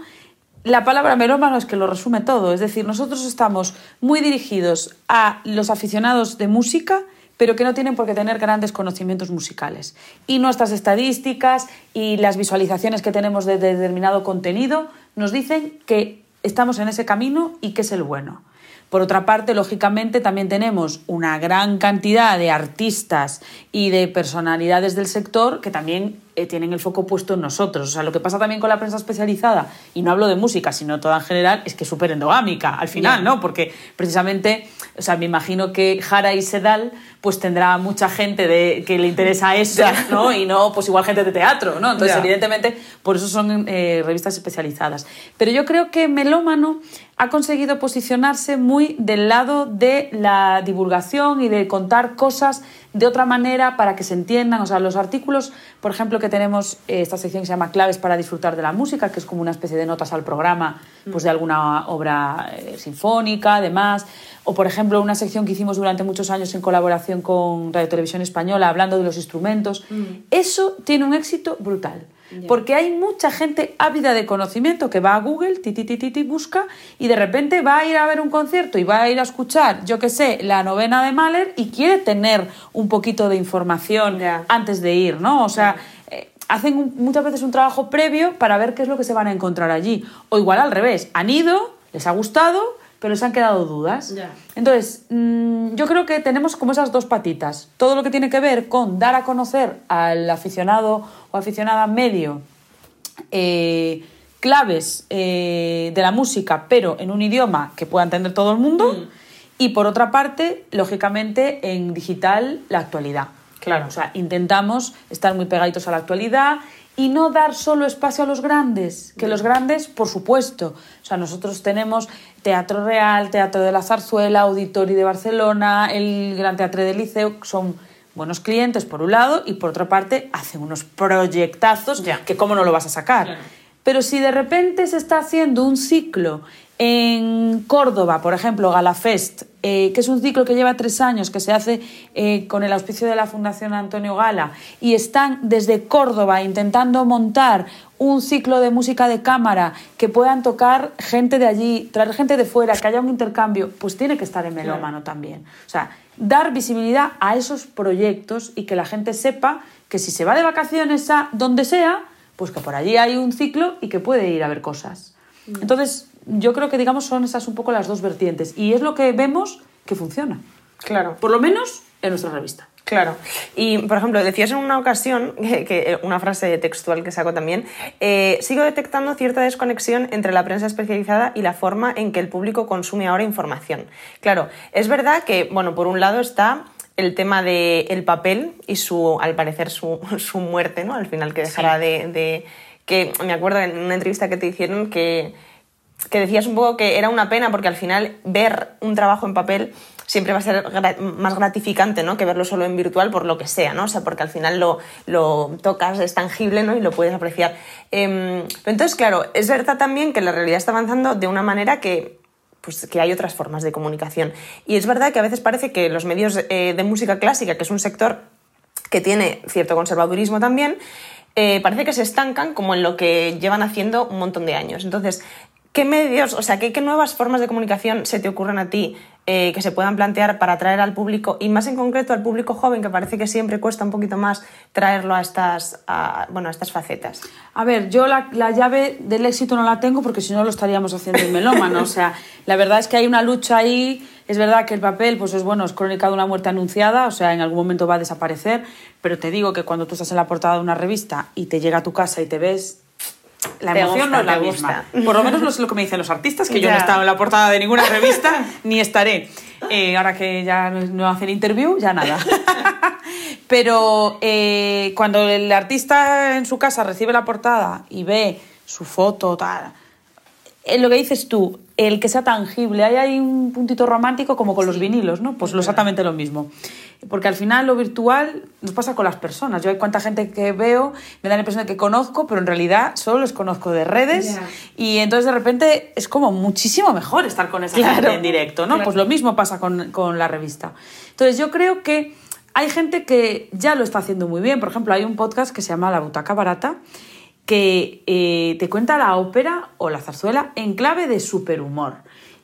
la palabra melómano es que lo resume todo. Es decir, nosotros estamos muy dirigidos a los aficionados de música, pero que no tienen por qué tener grandes conocimientos musicales. Y nuestras estadísticas y las visualizaciones que tenemos de determinado contenido nos dicen que estamos en ese camino y que es el bueno. Por otra parte, lógicamente, también tenemos una gran cantidad de artistas y de personalidades del sector que también eh, tienen el foco puesto en nosotros. O sea, lo que pasa también con la prensa especializada, y no hablo de música, sino toda en general, es que es súper endogámica al final, ¿no? Porque precisamente, o sea, me imagino que Jara y Sedal pues tendrá mucha gente de, que le interesa eso, ¿no? Y no, pues igual gente de teatro, ¿no? Entonces, evidentemente, por eso son eh, revistas especializadas. Pero yo creo que Melómano ha conseguido posicionarse muy del lado de la divulgación y de contar cosas de otra manera para que se entiendan. O sea, los artículos, por ejemplo, que tenemos eh, esta sección que se llama Claves para disfrutar de la música, que es como una especie de notas al programa pues, de alguna obra eh, sinfónica, además. O, por ejemplo, una sección que hicimos durante muchos años en colaboración con Radio Televisión Española, hablando de los instrumentos. Eso tiene un éxito brutal. Porque hay mucha gente ávida de conocimiento que va a Google, ti, ti, ti, ti, busca y de repente va a ir a ver un concierto y va a ir a escuchar, yo qué sé, la novena de Mahler y quiere tener un poquito de información antes de ir, ¿no? O sea, eh, hacen un- muchas veces un trabajo previo para ver qué es lo que se van a encontrar allí. O igual al revés, han ido, les ha gustado, pero les han quedado dudas. Entonces, mm, yo creo que tenemos como esas dos patitas. Todo lo que tiene que ver con dar a conocer al aficionado o aficionada medio eh, claves eh, de la música, pero en un idioma que pueda entender todo el mundo. Y por otra parte, lógicamente, en digital, la actualidad. Claro. O sea, intentamos estar muy pegaditos a la actualidad y no dar solo espacio a los grandes, que los grandes, por supuesto. O sea, nosotros tenemos Teatro Real, Teatro de la Zarzuela, Auditori de Barcelona, el Gran Teatro del Liceo, son buenos clientes por un lado y por otra parte hacen unos proyectazos Ya. que cómo no lo vas a sacar. Pero si de repente se está haciendo un ciclo en Córdoba, por ejemplo, Galafest, eh, que es un ciclo que lleva tres años, que se hace eh, con el auspicio de la Fundación Antonio Gala, y están desde Córdoba intentando montar un ciclo de música de cámara que puedan tocar gente de allí, traer gente de fuera, que haya un intercambio, pues tiene que estar en melómano también. O sea, dar visibilidad a esos proyectos y que la gente sepa que si se va de vacaciones a donde sea, pues que por allí hay un ciclo y que puede ir a ver cosas. Mm. Entonces, yo creo que digamos son esas un poco las dos vertientes y es lo que vemos que funciona. Claro. Por lo menos en nuestra revista. Claro. Y, por ejemplo, decías en una ocasión, que, una frase textual que saco también, eh, sigo detectando cierta desconexión entre la prensa especializada y la forma en que el público consume ahora información. Claro, es verdad que, bueno, por un lado está el tema del papel y su, al parecer, su, [laughs] su, muerte, ¿no? Al final que dejará de, de... que me acuerdo en una entrevista que te hicieron que que decías un poco que era una pena porque al final ver un trabajo en papel siempre va a ser más gratificante ¿no? que verlo solo en virtual por lo que sea, ¿no? O sea, porque al final lo, lo tocas, es tangible ¿no? y lo puedes apreciar. Eh, entonces, claro, es verdad también que la realidad está avanzando de una manera que pues que hay otras formas de comunicación. Y es verdad que a veces parece que los medios eh, de música clásica, que es un sector que tiene cierto conservadurismo también, eh, parece que se estancan como en lo que llevan haciendo un montón de años. Entonces, ¿Qué medios, o sea, qué, nuevas formas de comunicación se te ocurren a ti eh, que se puedan plantear para atraer al público y más en concreto al público joven, que parece que siempre cuesta un poquito más traerlo a estas, bueno, a estas facetas? A ver, yo la, llave del éxito no la tengo porque si no lo estaríamos haciendo en melómano. o sea, la verdad es que hay una lucha ahí. Es verdad que el papel, pues es bueno, es crónica de una muerte anunciada, o sea, en algún momento va a desaparecer, pero te digo que cuando tú estás en la portada de una revista y te llega a tu casa y te ves la emoción no es la misma. Por lo menos es lo que me dicen los artistas, que yo no he estado en la portada de ninguna revista, [laughs] ni estaré. Eh, ahora que ya no hacen interview, ya nada. [laughs] Pero eh, cuando el artista en su casa recibe la portada y ve su foto, tal, lo que dices tú, el que sea tangible, ahí hay un puntito romántico como con los vinilos, ¿no? Pues exactamente lo mismo. Porque al final lo virtual nos pasa con las personas. Yo hay cuánta gente que veo, me da la impresión de que conozco, pero en realidad solo los conozco de redes. Y entonces de repente es como muchísimo mejor estar con esa gente en directo, ¿no? Pues lo mismo pasa con, con la revista. Entonces yo creo que hay gente que ya lo está haciendo muy bien. Por ejemplo, hay un podcast que se llama La Butaca Barata que eh, te cuenta la ópera o la zarzuela en clave de superhumor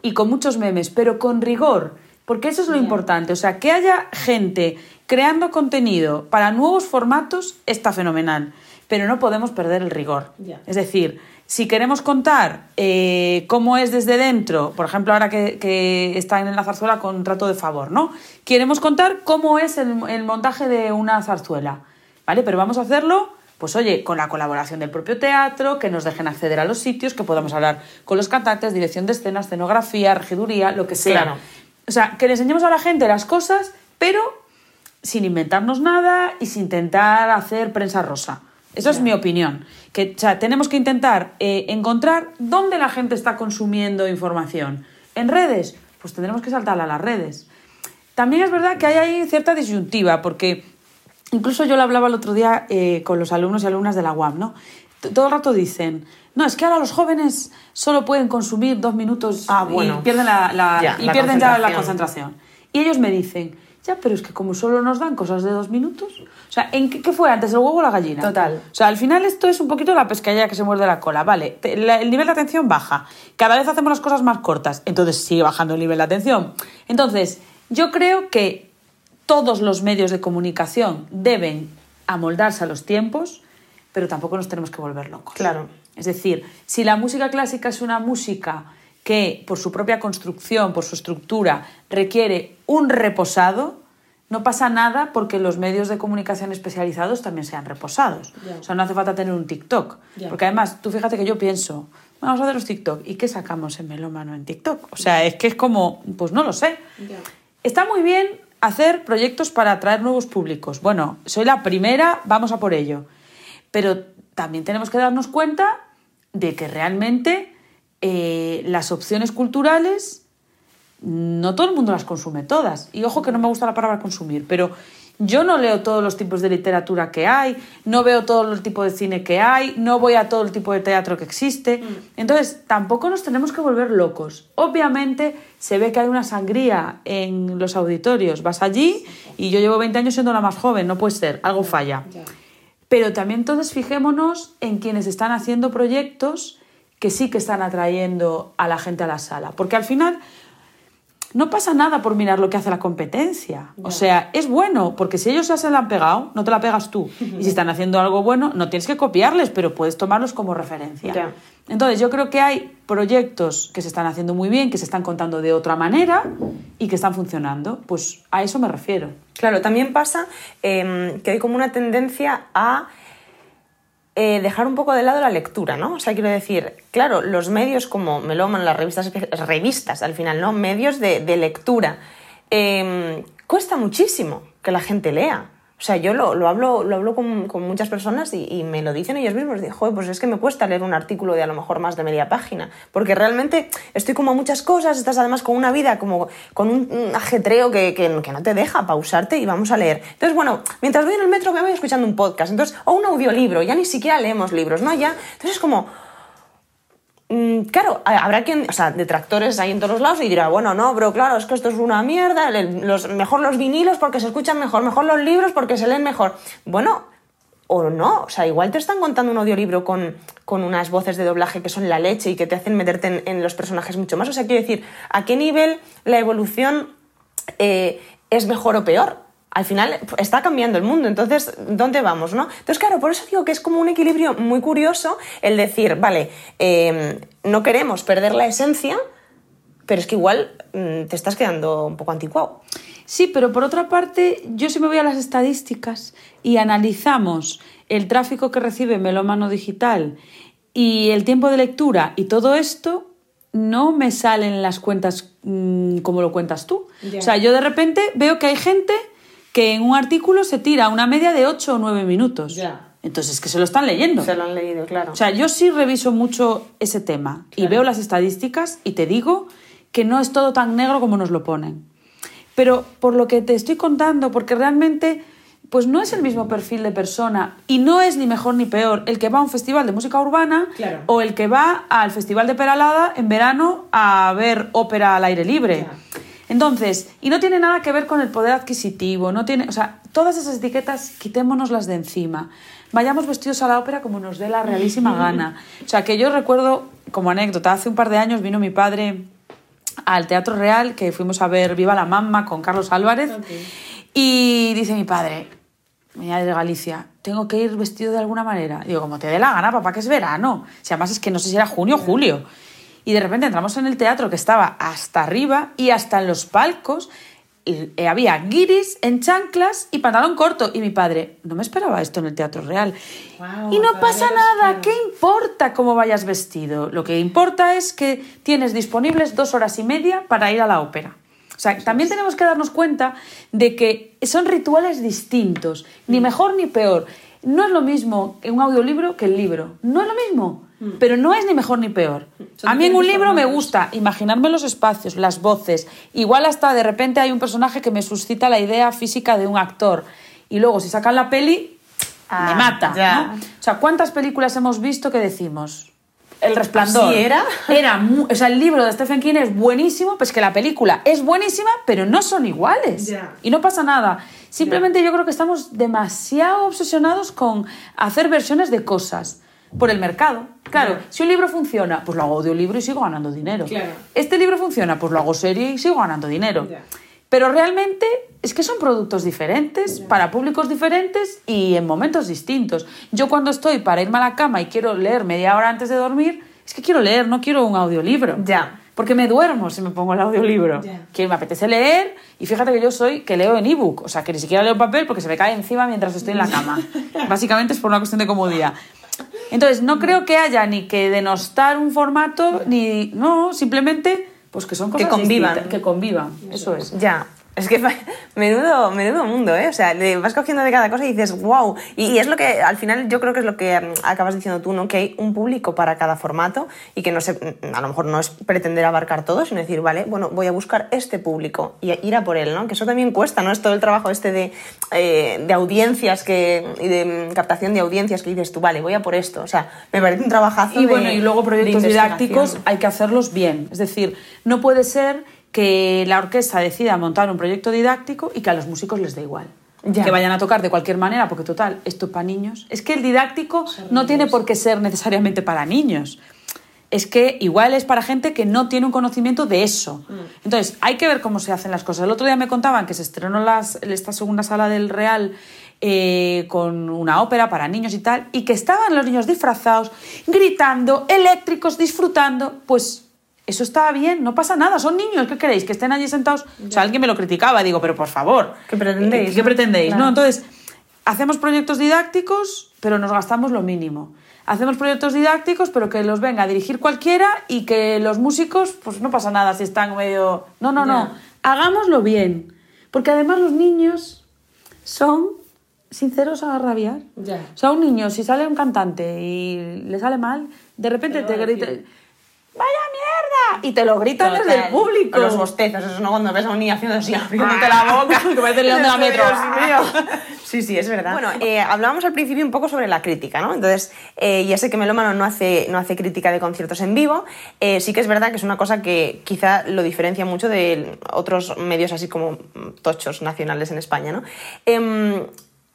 y con muchos memes, pero con rigor, porque eso es lo importante. O sea, que haya gente creando contenido para nuevos formatos está fenomenal, pero no podemos perder el rigor. Es decir, si queremos contar eh, cómo es desde dentro, por ejemplo, ahora que, que, está en la zarzuela con trato de favor, ¿no? Queremos contar cómo es el, el montaje de una zarzuela, ¿vale? Pero vamos a hacerlo pues oye, con la colaboración del propio teatro, que nos dejen acceder a los sitios, que podamos hablar con los cantantes, dirección de escena, escenografía, regiduría, lo que sea. O sea, que le enseñemos a la gente las cosas, pero sin inventarnos nada y sin intentar hacer prensa rosa. Eso es mi opinión. Que, o sea, tenemos que intentar eh, encontrar dónde la gente está consumiendo información. ¿En redes? Pues tendremos que saltar a las redes. También es verdad que hay ahí cierta disyuntiva, porque Incluso yo lo hablaba el otro día eh, con los alumnos y alumnas de la UAM, ¿no? Todo el rato dicen, no, es que ahora los jóvenes solo pueden consumir dos minutos ah, y pierden, la, y pierden ya la concentración. Y ellos me dicen, ya, pero es que como solo nos dan cosas de dos minutos. O sea, ¿en qué, fue antes, el huevo o la gallina? Total. O sea, al final esto es un poquito la pescadilla que se muerde la cola. Vale, el nivel de atención baja. Cada vez hacemos las cosas más cortas. Entonces sigue bajando el nivel de atención. Entonces, yo creo que todos los medios de comunicación deben amoldarse a los tiempos, pero tampoco nos tenemos que volver locos. Claro. Es decir, si la música clásica es una música que por su propia construcción, por su estructura, requiere un reposado, no pasa nada porque los medios de comunicación especializados también sean reposados. O sea, no hace falta tener un TikTok. Porque además, tú fíjate que yo pienso, vamos a hacer los TikTok. ¿Y qué sacamos en melómano en TikTok? O sea, es que es como, pues no lo sé. Está muy bien hacer proyectos para atraer nuevos públicos. Bueno, soy la primera, vamos a por ello. Pero también tenemos que darnos cuenta de que realmente eh, las opciones culturales no todo el mundo las consume todas. Y ojo que no me gusta la palabra consumir, pero Yo no leo todos los tipos de literatura que hay, no veo todo el tipo de cine que hay, no voy a todo el tipo de teatro que existe. Mm. Entonces, tampoco nos tenemos que volver locos. Obviamente, se ve que hay una sangría en los auditorios. Vas allí y yo llevo 20 años siendo la más joven, no puede ser, algo falla. Pero también entonces fijémonos en quienes están haciendo proyectos que sí que están atrayendo a la gente a la sala. Porque al final no pasa nada por mirar lo que hace la competencia. O sea, es bueno, porque si ellos ya se la han pegado, no te la pegas tú. [laughs] Y si están haciendo algo bueno, no tienes que copiarles, pero puedes tomarlos como referencia. Entonces, yo creo que hay proyectos que se están haciendo muy bien, que se están contando de otra manera y que están funcionando. Pues a eso me refiero. Claro, también pasa eh, que hay como una tendencia a eh, dejar un poco de lado la lectura, ¿no? O sea, quiero decir, claro, los medios como Meloman, las revistas, revistas al final, ¿no? Medios de, de lectura. eh, cuesta muchísimo que la gente lea. O sea, yo lo, lo hablo, lo hablo con, con muchas personas y, me lo dicen ellos mismos. Digo, joder, pues es que me cuesta leer un artículo de a lo mejor más de media página. Porque realmente estoy como a muchas cosas, estás además con una vida, como con un, ajetreo que, que, que no te deja pausarte y vamos a leer. Entonces, bueno, mientras voy en el metro me voy escuchando un podcast, entonces, o un audiolibro, ya ni siquiera leemos libros, ¿no? Ya, entonces es como, Claro, ha- habrá quien, o sea, detractores hay en todos lados y dirá, bueno, no, pero claro, es que esto es una mierda, los, mejor los vinilos porque se escuchan mejor, mejor los libros porque se leen mejor. Bueno, o no, o sea, igual te están contando un audiolibro con, con unas voces de doblaje que son la leche y que te hacen meterte en, en los personajes mucho más. O sea, quiero decir, ¿a qué nivel la evolución eh, es mejor o peor? Al final está cambiando el mundo, entonces, ¿dónde vamos? ¿no? Entonces, claro, por eso digo que es como un equilibrio muy curioso el decir, vale, eh, no queremos perder la esencia, pero es que igual mm, te estás quedando un poco anticuado. Sí, pero por otra parte, yo si me voy a las estadísticas y analizamos el tráfico que recibe Melómano Digital y el tiempo de lectura y todo esto, no me salen las cuentas mm, como lo cuentas tú. O sea, yo de repente veo que hay gente que en un artículo se tira una media de 8 o 9 minutos. Ya. Entonces es que se lo están leyendo. Se lo han leído, claro. O sea, yo sí reviso mucho ese tema y veo las estadísticas y te digo que no es todo tan negro como nos lo ponen. Pero por lo que te estoy contando, porque realmente pues no es el mismo perfil de persona y no es ni mejor ni peor el que va a un festival de música urbana Claro. o el que va al festival de Peralada en verano a ver ópera al aire libre. Ya. Entonces, y no tiene nada que ver con el poder adquisitivo, no tiene, o sea, todas esas etiquetas quitémonoslas de encima. Vayamos vestidos a la ópera como nos dé la realísima [laughs] gana. O sea, que yo recuerdo, como anécdota, hace un par de años vino mi padre al Teatro Real, que fuimos a ver Viva la Mamma con Carlos Álvarez, y dice mi padre, venía de Galicia, tengo que ir vestido de alguna manera. Digo, como te dé la gana, papá, que es verano. Si además es que no sé si era junio o julio. Y de repente entramos en el teatro que estaba hasta arriba y hasta en los palcos eh, había guiris en chanclas y pantalón corto. Y mi padre, no me esperaba esto en el Teatro Real. Y no pasa nada. ¿qué importa cómo vayas vestido? Lo que importa es que tienes disponibles dos horas y media para ir a la ópera. O sea, también tenemos que darnos cuenta de que son rituales distintos, ni Mm. mejor ni peor. No es lo mismo un audiolibro que el libro. No es lo mismo, pero no es ni mejor ni peor. Mm. A mí en un libro me gusta imaginarme los espacios, las voces. Igual hasta de repente hay un personaje que me suscita la idea física de un actor. Y luego si sacan la peli, Ah, me mata. ya. ¿no? O sea, ¿cuántas películas hemos visto que decimos? El resplandor. ¿Así era? [laughs] Era o sea, el libro de Stephen King es buenísimo, pues que la película es buenísima, pero no son iguales. Ya. Y no pasa nada. Simplemente yo creo que estamos demasiado obsesionados con hacer versiones de cosas por el mercado. Claro, si un libro funciona, pues lo hago audiolibro y sigo ganando dinero. Claro. Este libro funciona, pues lo hago serie y sigo ganando dinero. Ya. Pero realmente es que son productos diferentes, para públicos diferentes y en momentos distintos. Yo cuando estoy para irme a la cama y quiero leer media hora antes de dormir, es que quiero leer, no quiero un audiolibro. Ya. Porque me duermo si me pongo el audiolibro. Ya. Que me apetece leer y fíjate que yo soy que leo en ebook, o sea, que ni siquiera leo en papel porque se me cae encima mientras estoy en la cama. [laughs] Básicamente es por una cuestión de comodidad. Entonces, no creo que haya ni que denostar un formato, ni. No, simplemente, pues que son cosas convivan. distintas, Que convivan, eso es. Ya. Es que menudo, menudo mundo, ¿eh? O sea, le vas cogiendo de cada cosa y dices, wow. Y, es lo que, al final, yo creo que es lo que mm, acabas diciendo tú, ¿no? Que hay un público para cada formato y que no se, mm, a lo mejor no es pretender abarcar todo, sino decir, vale, bueno, voy a buscar este público y ir a por él, ¿no? Que eso también cuesta, ¿no? Es todo el trabajo este de, eh, de audiencias que, y de mm, captación de audiencias que dices tú, vale, voy a por esto. O sea, me parece un trabajazo. Y bueno, y luego proyectos didácticos hay que hacerlos bien. Es decir, no puede ser que la orquesta decida montar un proyecto didáctico y que a los músicos les dé igual. Que vayan a tocar de cualquier manera, porque total, esto es para niños. Es que el didáctico no tiene por qué ser necesariamente para niños. Es que igual es para gente que no tiene un conocimiento de eso. Mm. Entonces, hay que ver cómo se hacen las cosas. El otro día me contaban que se estrenó las, esta segunda sala del Real eh, con una ópera para niños y tal, y que estaban los niños disfrazados, gritando, eléctricos, disfrutando. Pues eso está bien, no pasa nada, son niños, ¿qué queréis? Que estén allí sentados. O sea, alguien me lo criticaba, digo, pero por favor. ¿Qué pretendéis? ¿Qué, pretendéis? ¿no? Entonces, hacemos proyectos didácticos, pero nos gastamos lo mínimo. Hacemos proyectos didácticos, pero que los venga a dirigir cualquiera y que los músicos, pues no pasa nada si están medio. No, no, no. Hagámoslo bien. Porque además los niños son sinceros a rabiar. Ya. O sea, un niño, si sale un cantante y le sale mal, de repente te grita. ¡Vaya mierda! Y te lo gritan desde el público. Los bostezos, eso no cuando ves a un niño haciendo así, abriéndote la boca. que parece el león de la metro. sí, sí, es verdad. Bueno, eh, hablábamos al principio un poco sobre la crítica, ¿no? Entonces, eh, ya sé que Melómano no hace, no hace crítica de conciertos en vivo. Eh, sí que es verdad que es una cosa que quizá lo diferencia mucho de otros medios así como tochos nacionales en España, ¿no?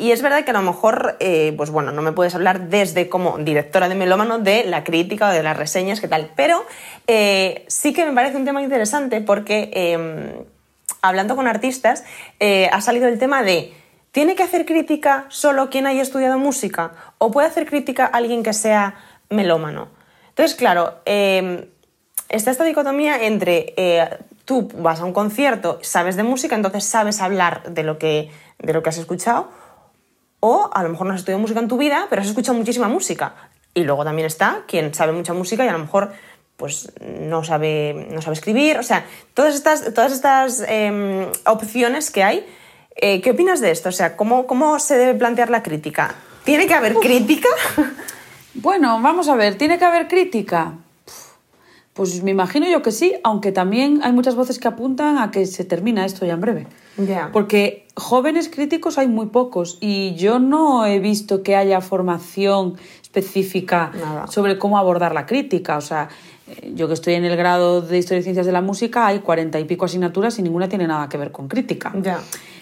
Y es verdad que a lo mejor, eh, pues bueno, no me puedes hablar desde como directora de Melómano de la crítica o de las reseñas, qué tal, pero eh, sí que me parece un tema interesante porque em, hablando con artistas eh, ha salido el tema de, ¿tiene que hacer crítica solo quien haya estudiado música o puede hacer crítica alguien que sea melómano? Entonces, claro, em, está esta dicotomía entre tú vas a un concierto, sabes de música, entonces sabes hablar de lo que, de lo que has escuchado, o a lo mejor no has estudiado música en tu vida, pero has escuchado muchísima música. Y luego también está quien sabe mucha música y a lo mejor pues no sabe, no sabe escribir. O sea, todas estas, todas estas em, opciones que hay. Eh, ¿Qué opinas de esto? O sea, ¿cómo, ¿cómo se debe plantear la crítica? ¿Tiene que haber crítica? [laughs] Bueno, vamos a ver, ¿tiene que haber crítica? Pues me imagino yo que sí, aunque también hay muchas voces que apuntan a que se termina esto ya en breve. Porque jóvenes críticos hay muy pocos y yo no he visto que haya formación específica sobre cómo abordar la crítica. O sea, eh, yo que estoy en el grado de Historia y Ciencias de la Música, hay cuarenta y pico asignaturas y ninguna tiene nada que ver con crítica.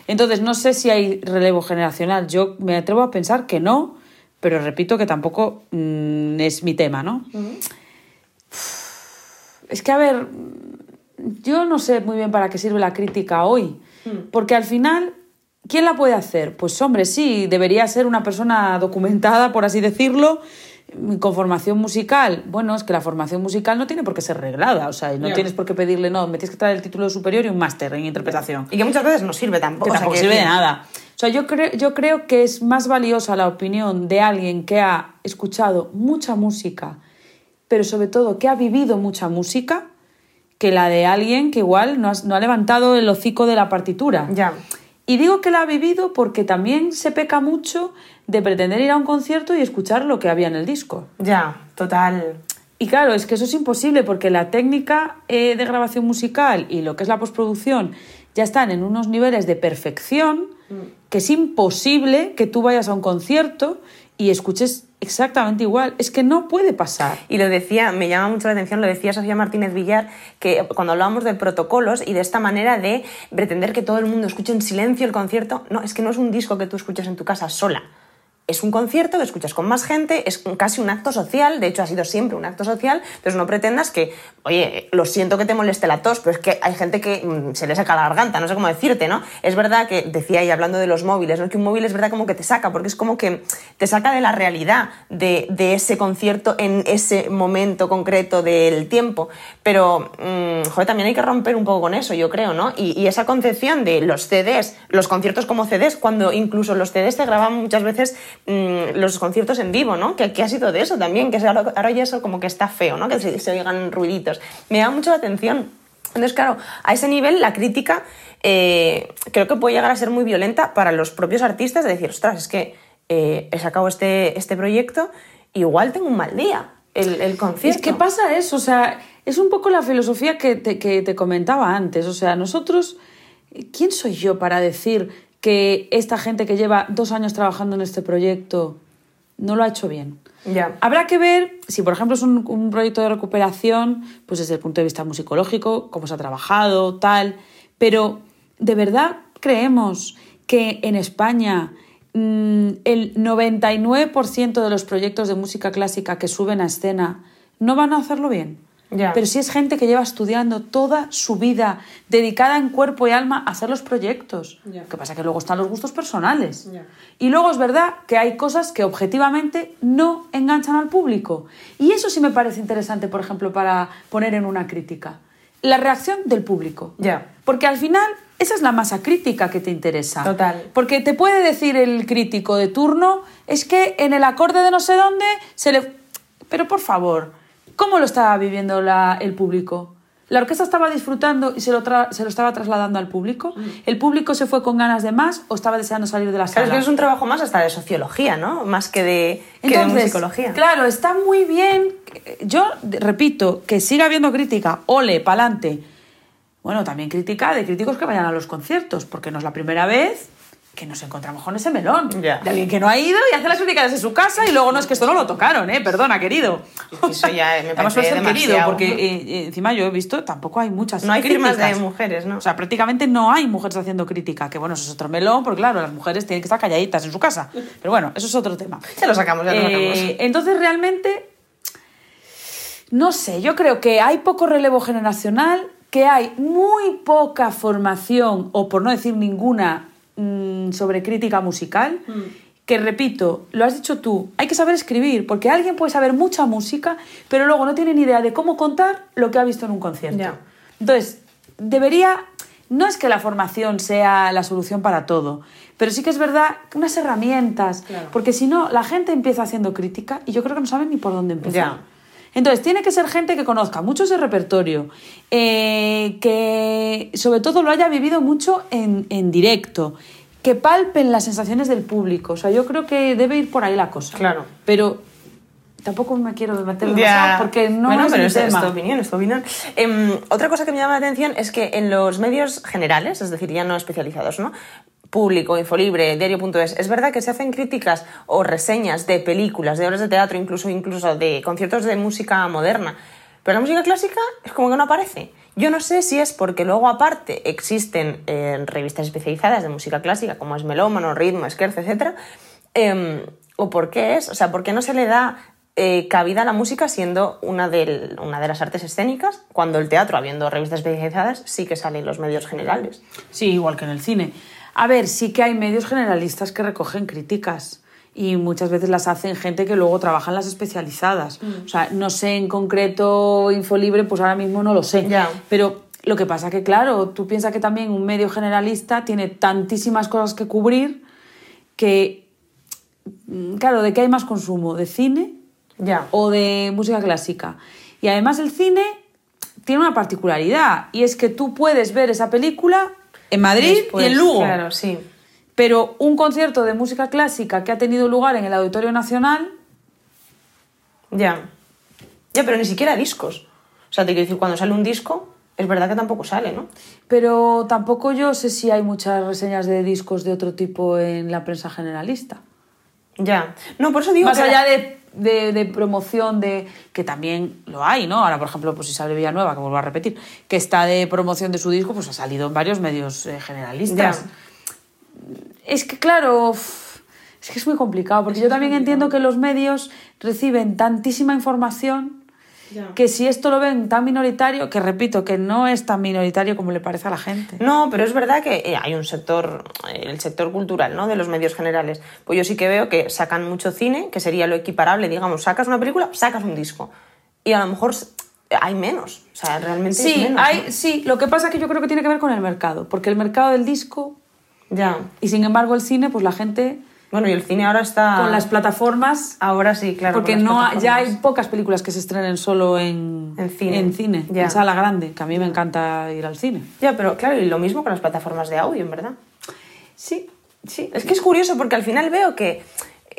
Entonces, no sé si hay relevo generacional. Yo me atrevo a pensar que no, pero repito que tampoco mm, es mi tema, ¿no? Es que, a ver, yo no sé muy bien para qué sirve la crítica hoy. Hmm. Porque al final, ¿quién la puede hacer? Pues hombre, sí, debería ser una persona documentada, por así decirlo, con formación musical. Bueno, es que la formación musical no tiene por qué ser reglada, o sea, no tienes por qué pedirle, no, me tienes que traer el título superior y un máster en interpretación. Y que muchas veces no sirve tampoco. Que tampoco sirve de nada. O sea, yo, creo yo creo que es más valiosa la opinión de alguien que ha escuchado mucha música, pero sobre todo que ha vivido mucha música, que la de alguien que igual no, ha levantado el hocico de la partitura. Ya. Y digo que la ha vivido porque también se peca mucho de pretender ir a un concierto y escuchar lo que había en el disco. Ya, total. Y claro, es que eso es imposible porque la técnica eh, de grabación musical y lo que es la postproducción ya están en unos niveles de perfección mm. que es imposible que tú vayas a un concierto y escuches exactamente igual. Es que no puede pasar. Y lo decía, me llama mucho la atención, lo decía Sofía Martínez Villar, que cuando hablábamos de protocolos y de esta manera de pretender que todo el mundo escuche en silencio el concierto, no, es que no es un disco que tú escuches en tu casa sola es un concierto que escuchas con más gente, es casi un acto social, de hecho ha sido siempre un acto social, entonces no pretendas que, oye, lo siento que te moleste la tos, pero es que hay gente que mm, se le saca la garganta, no sé cómo decirte, ¿no? Es verdad que, decía ahí hablando de los móviles, ¿no? que un móvil es verdad como que te saca, porque es como que te saca de la realidad de, ese concierto en ese momento concreto del tiempo, pero, mm, joder, también hay que romper un poco con eso, yo creo, ¿no? Y, y esa concepción de los CDs, los conciertos como CDs, cuando incluso los CDs te graban muchas veces Mm, los conciertos en vivo, ¿no? Que, ha sido de eso también, que ahora, ahora ya eso como que está feo, ¿no? Que se, oigan ruiditos. Me da mucho la atención. Entonces, claro, a ese nivel la crítica eh, creo que puede llegar a ser muy violenta para los propios artistas de decir, ostras, es que eh, he sacado este, este proyecto, igual tengo un mal día el, concierto. Es que pasa eso, o sea, es un poco la filosofía que que te comentaba antes. O sea, nosotros, ¿quién soy yo para decir que esta gente que lleva dos años trabajando en este proyecto no lo ha hecho bien? Ya. Habrá que ver si, por ejemplo, es un, un proyecto de recuperación, pues desde el punto de vista musicológico, cómo se ha trabajado, tal. Pero, ¿de verdad creemos que en España mm, el 99% de los proyectos de música clásica que suben a escena no van a hacerlo bien? Pero si es gente que lleva estudiando toda su vida, dedicada en cuerpo y alma a hacer los proyectos. Ya. Lo que pasa es que luego están los gustos personales. Y luego es verdad que hay cosas que objetivamente no enganchan al público. Y eso sí me parece interesante, por ejemplo, para poner en una crítica. La reacción del público. Porque al final esa es la masa crítica que te interesa. Total. Porque te puede decir el crítico de turno, es que en el acorde de no sé dónde se le... Pero por favor, ¿cómo lo estaba viviendo la- el público? ¿La orquesta estaba disfrutando y se lo, tra- se lo estaba trasladando al público? ¿El público se fue con ganas de más o estaba deseando salir de la Mm. Claro, es sala? que es un trabajo más hasta de sociología, ¿no? Más que de, que de musicología. claro, está muy bien. Yo repito, que siga habiendo crítica, ole, pa'lante. Bueno, también crítica de críticos que vayan a los conciertos, porque no es la primera vez que nos encontramos con ese melón. Ya. De alguien que no ha ido y hace las críticas desde su casa y luego no es que esto no lo tocaron, ¿eh? Perdona, querido. Eso ya me [laughs] Además, parece ser querido, porque eh, eh, encima yo he visto, tampoco hay muchas No hay firmas de críticas. mujeres, ¿no? O sea, prácticamente no hay mujeres haciendo crítica, que bueno, eso es otro melón, porque claro, las mujeres tienen que estar calladitas en su casa. Pero bueno, eso es otro tema. Ya lo sacamos, ya lo Eh, sacamos. entonces, realmente, no sé, yo creo que hay poco relevo generacional, que hay muy poca formación, o por no decir ninguna, mm, sobre crítica musical. Mm. Que repito, lo has dicho tú, hay que saber escribir, porque alguien puede saber mucha música, pero luego no tiene ni idea de cómo contar lo que ha visto en un concierto. Ya. Entonces, debería, no es que la formación sea la solución para todo, pero sí que es verdad que unas herramientas, Claro. porque si no, la gente empieza haciendo crítica y yo creo que no saben ni por dónde empezar. Ya. Entonces, tiene que ser gente que conozca mucho ese repertorio, eh, que sobre todo lo haya vivido mucho en, en directo, que palpen las sensaciones del público. O sea, yo creo que debe ir por ahí la cosa. Claro. Pero tampoco me quiero meter demasiado porque no bueno, es pero mi es, es tema. tu opinión, es tu opinión. Em, otra cosa que me llama la atención es que en los medios generales, es decir, ya no especializados, ¿no? Público, Infolibre, Diario.es, es verdad que se hacen críticas o reseñas de películas, de obras de teatro, incluso, incluso de conciertos de música moderna. Pero la música clásica es como que no aparece. Yo no sé si es porque luego aparte existen eh, revistas especializadas de música clásica, como es Melómano, Ritmo, Scherzo, etc. em, o por qué es, o sea, por qué no se le da eh, cabida a la música siendo una de, una de las artes escénicas, cuando el teatro, habiendo revistas especializadas, sí que sale en los medios generales. Sí, igual que en el cine. A ver, sí que hay medios generalistas que recogen críticas y muchas veces las hacen gente que luego trabaja en las especializadas. O sea, no sé en concreto Infolibre, pues ahora mismo no lo sé. Pero lo que pasa que, claro, tú piensas que también un medio generalista tiene tantísimas cosas que cubrir que, mm, claro, ¿de qué hay más consumo? ¿De cine? Ya. o de música clásica. Y además el cine tiene una particularidad y es que tú puedes ver esa película en Madrid Después, y en Lugo. Claro, sí. Pero un concierto de música clásica que ha tenido lugar en el Auditorio Nacional, Ya. Ya, pero ni siquiera discos. O sea, te quiero decir, cuando sale un disco, es verdad que tampoco sale, ¿no? pero tampoco yo sé si hay muchas reseñas de discos de otro tipo en la prensa generalista. Ya. No, por eso digo Más que allá de, de- de promoción de que también lo hay, ¿no? Ahora, por ejemplo, pues Isabel Villanueva, que vuelvo a repetir, que está de promoción de su disco, pues ha salido en varios medios eh, generalistas. Ya. Es que, claro, es que es muy complicado, porque yo también entiendo que los medios reciben tantísima información que si esto lo ven tan minoritario, que repito, que no es tan minoritario como le parece a la gente. No, pero es verdad que eh, hay un sector, eh, el sector cultural, ¿no? De los medios generales. Pues yo sí que veo que sacan mucho cine, que sería lo equiparable, digamos, sacas una película, sacas un disco. Y a lo mejor s- hay menos. O sea, realmente es Sí, menos. hay, ¿no? sí, lo que pasa es que yo creo que tiene que ver con el mercado, porque el mercado del disco Ya. Y sin embargo el cine, pues la gente Bueno, y el cine ahora está... con las plataformas. Ahora sí, claro. Porque no ya hay pocas películas que se estrenen solo en, En cine. en cine, Ya. en sala grande, que a mí me encanta ir al cine. Ya, pero claro, y lo mismo con las plataformas de audio, en verdad. Sí, Sí, es que es curioso porque al final veo que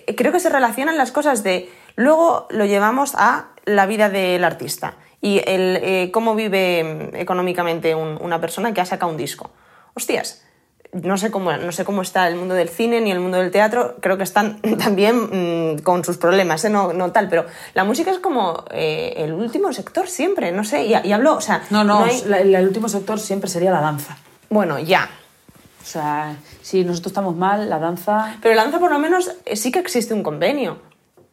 eh, creo que se relacionan las cosas de luego lo llevamos a la vida del artista y el eh, cómo vive mm, económicamente un- una persona que ha sacado un disco. Hostias, no sé cómo no sé cómo está el mundo del cine ni el mundo del teatro, creo que están [laughs] también mm, con sus problemas, ¿eh? no, no tal, pero la música es como eh, el último sector siempre, no sé, y, y hablo, o sea, No, no, hay- la- el último sector siempre sería la danza. bueno, ya, O sea, si nosotros estamos mal, la danza... Pero la danza por lo menos eh, sí que existe un convenio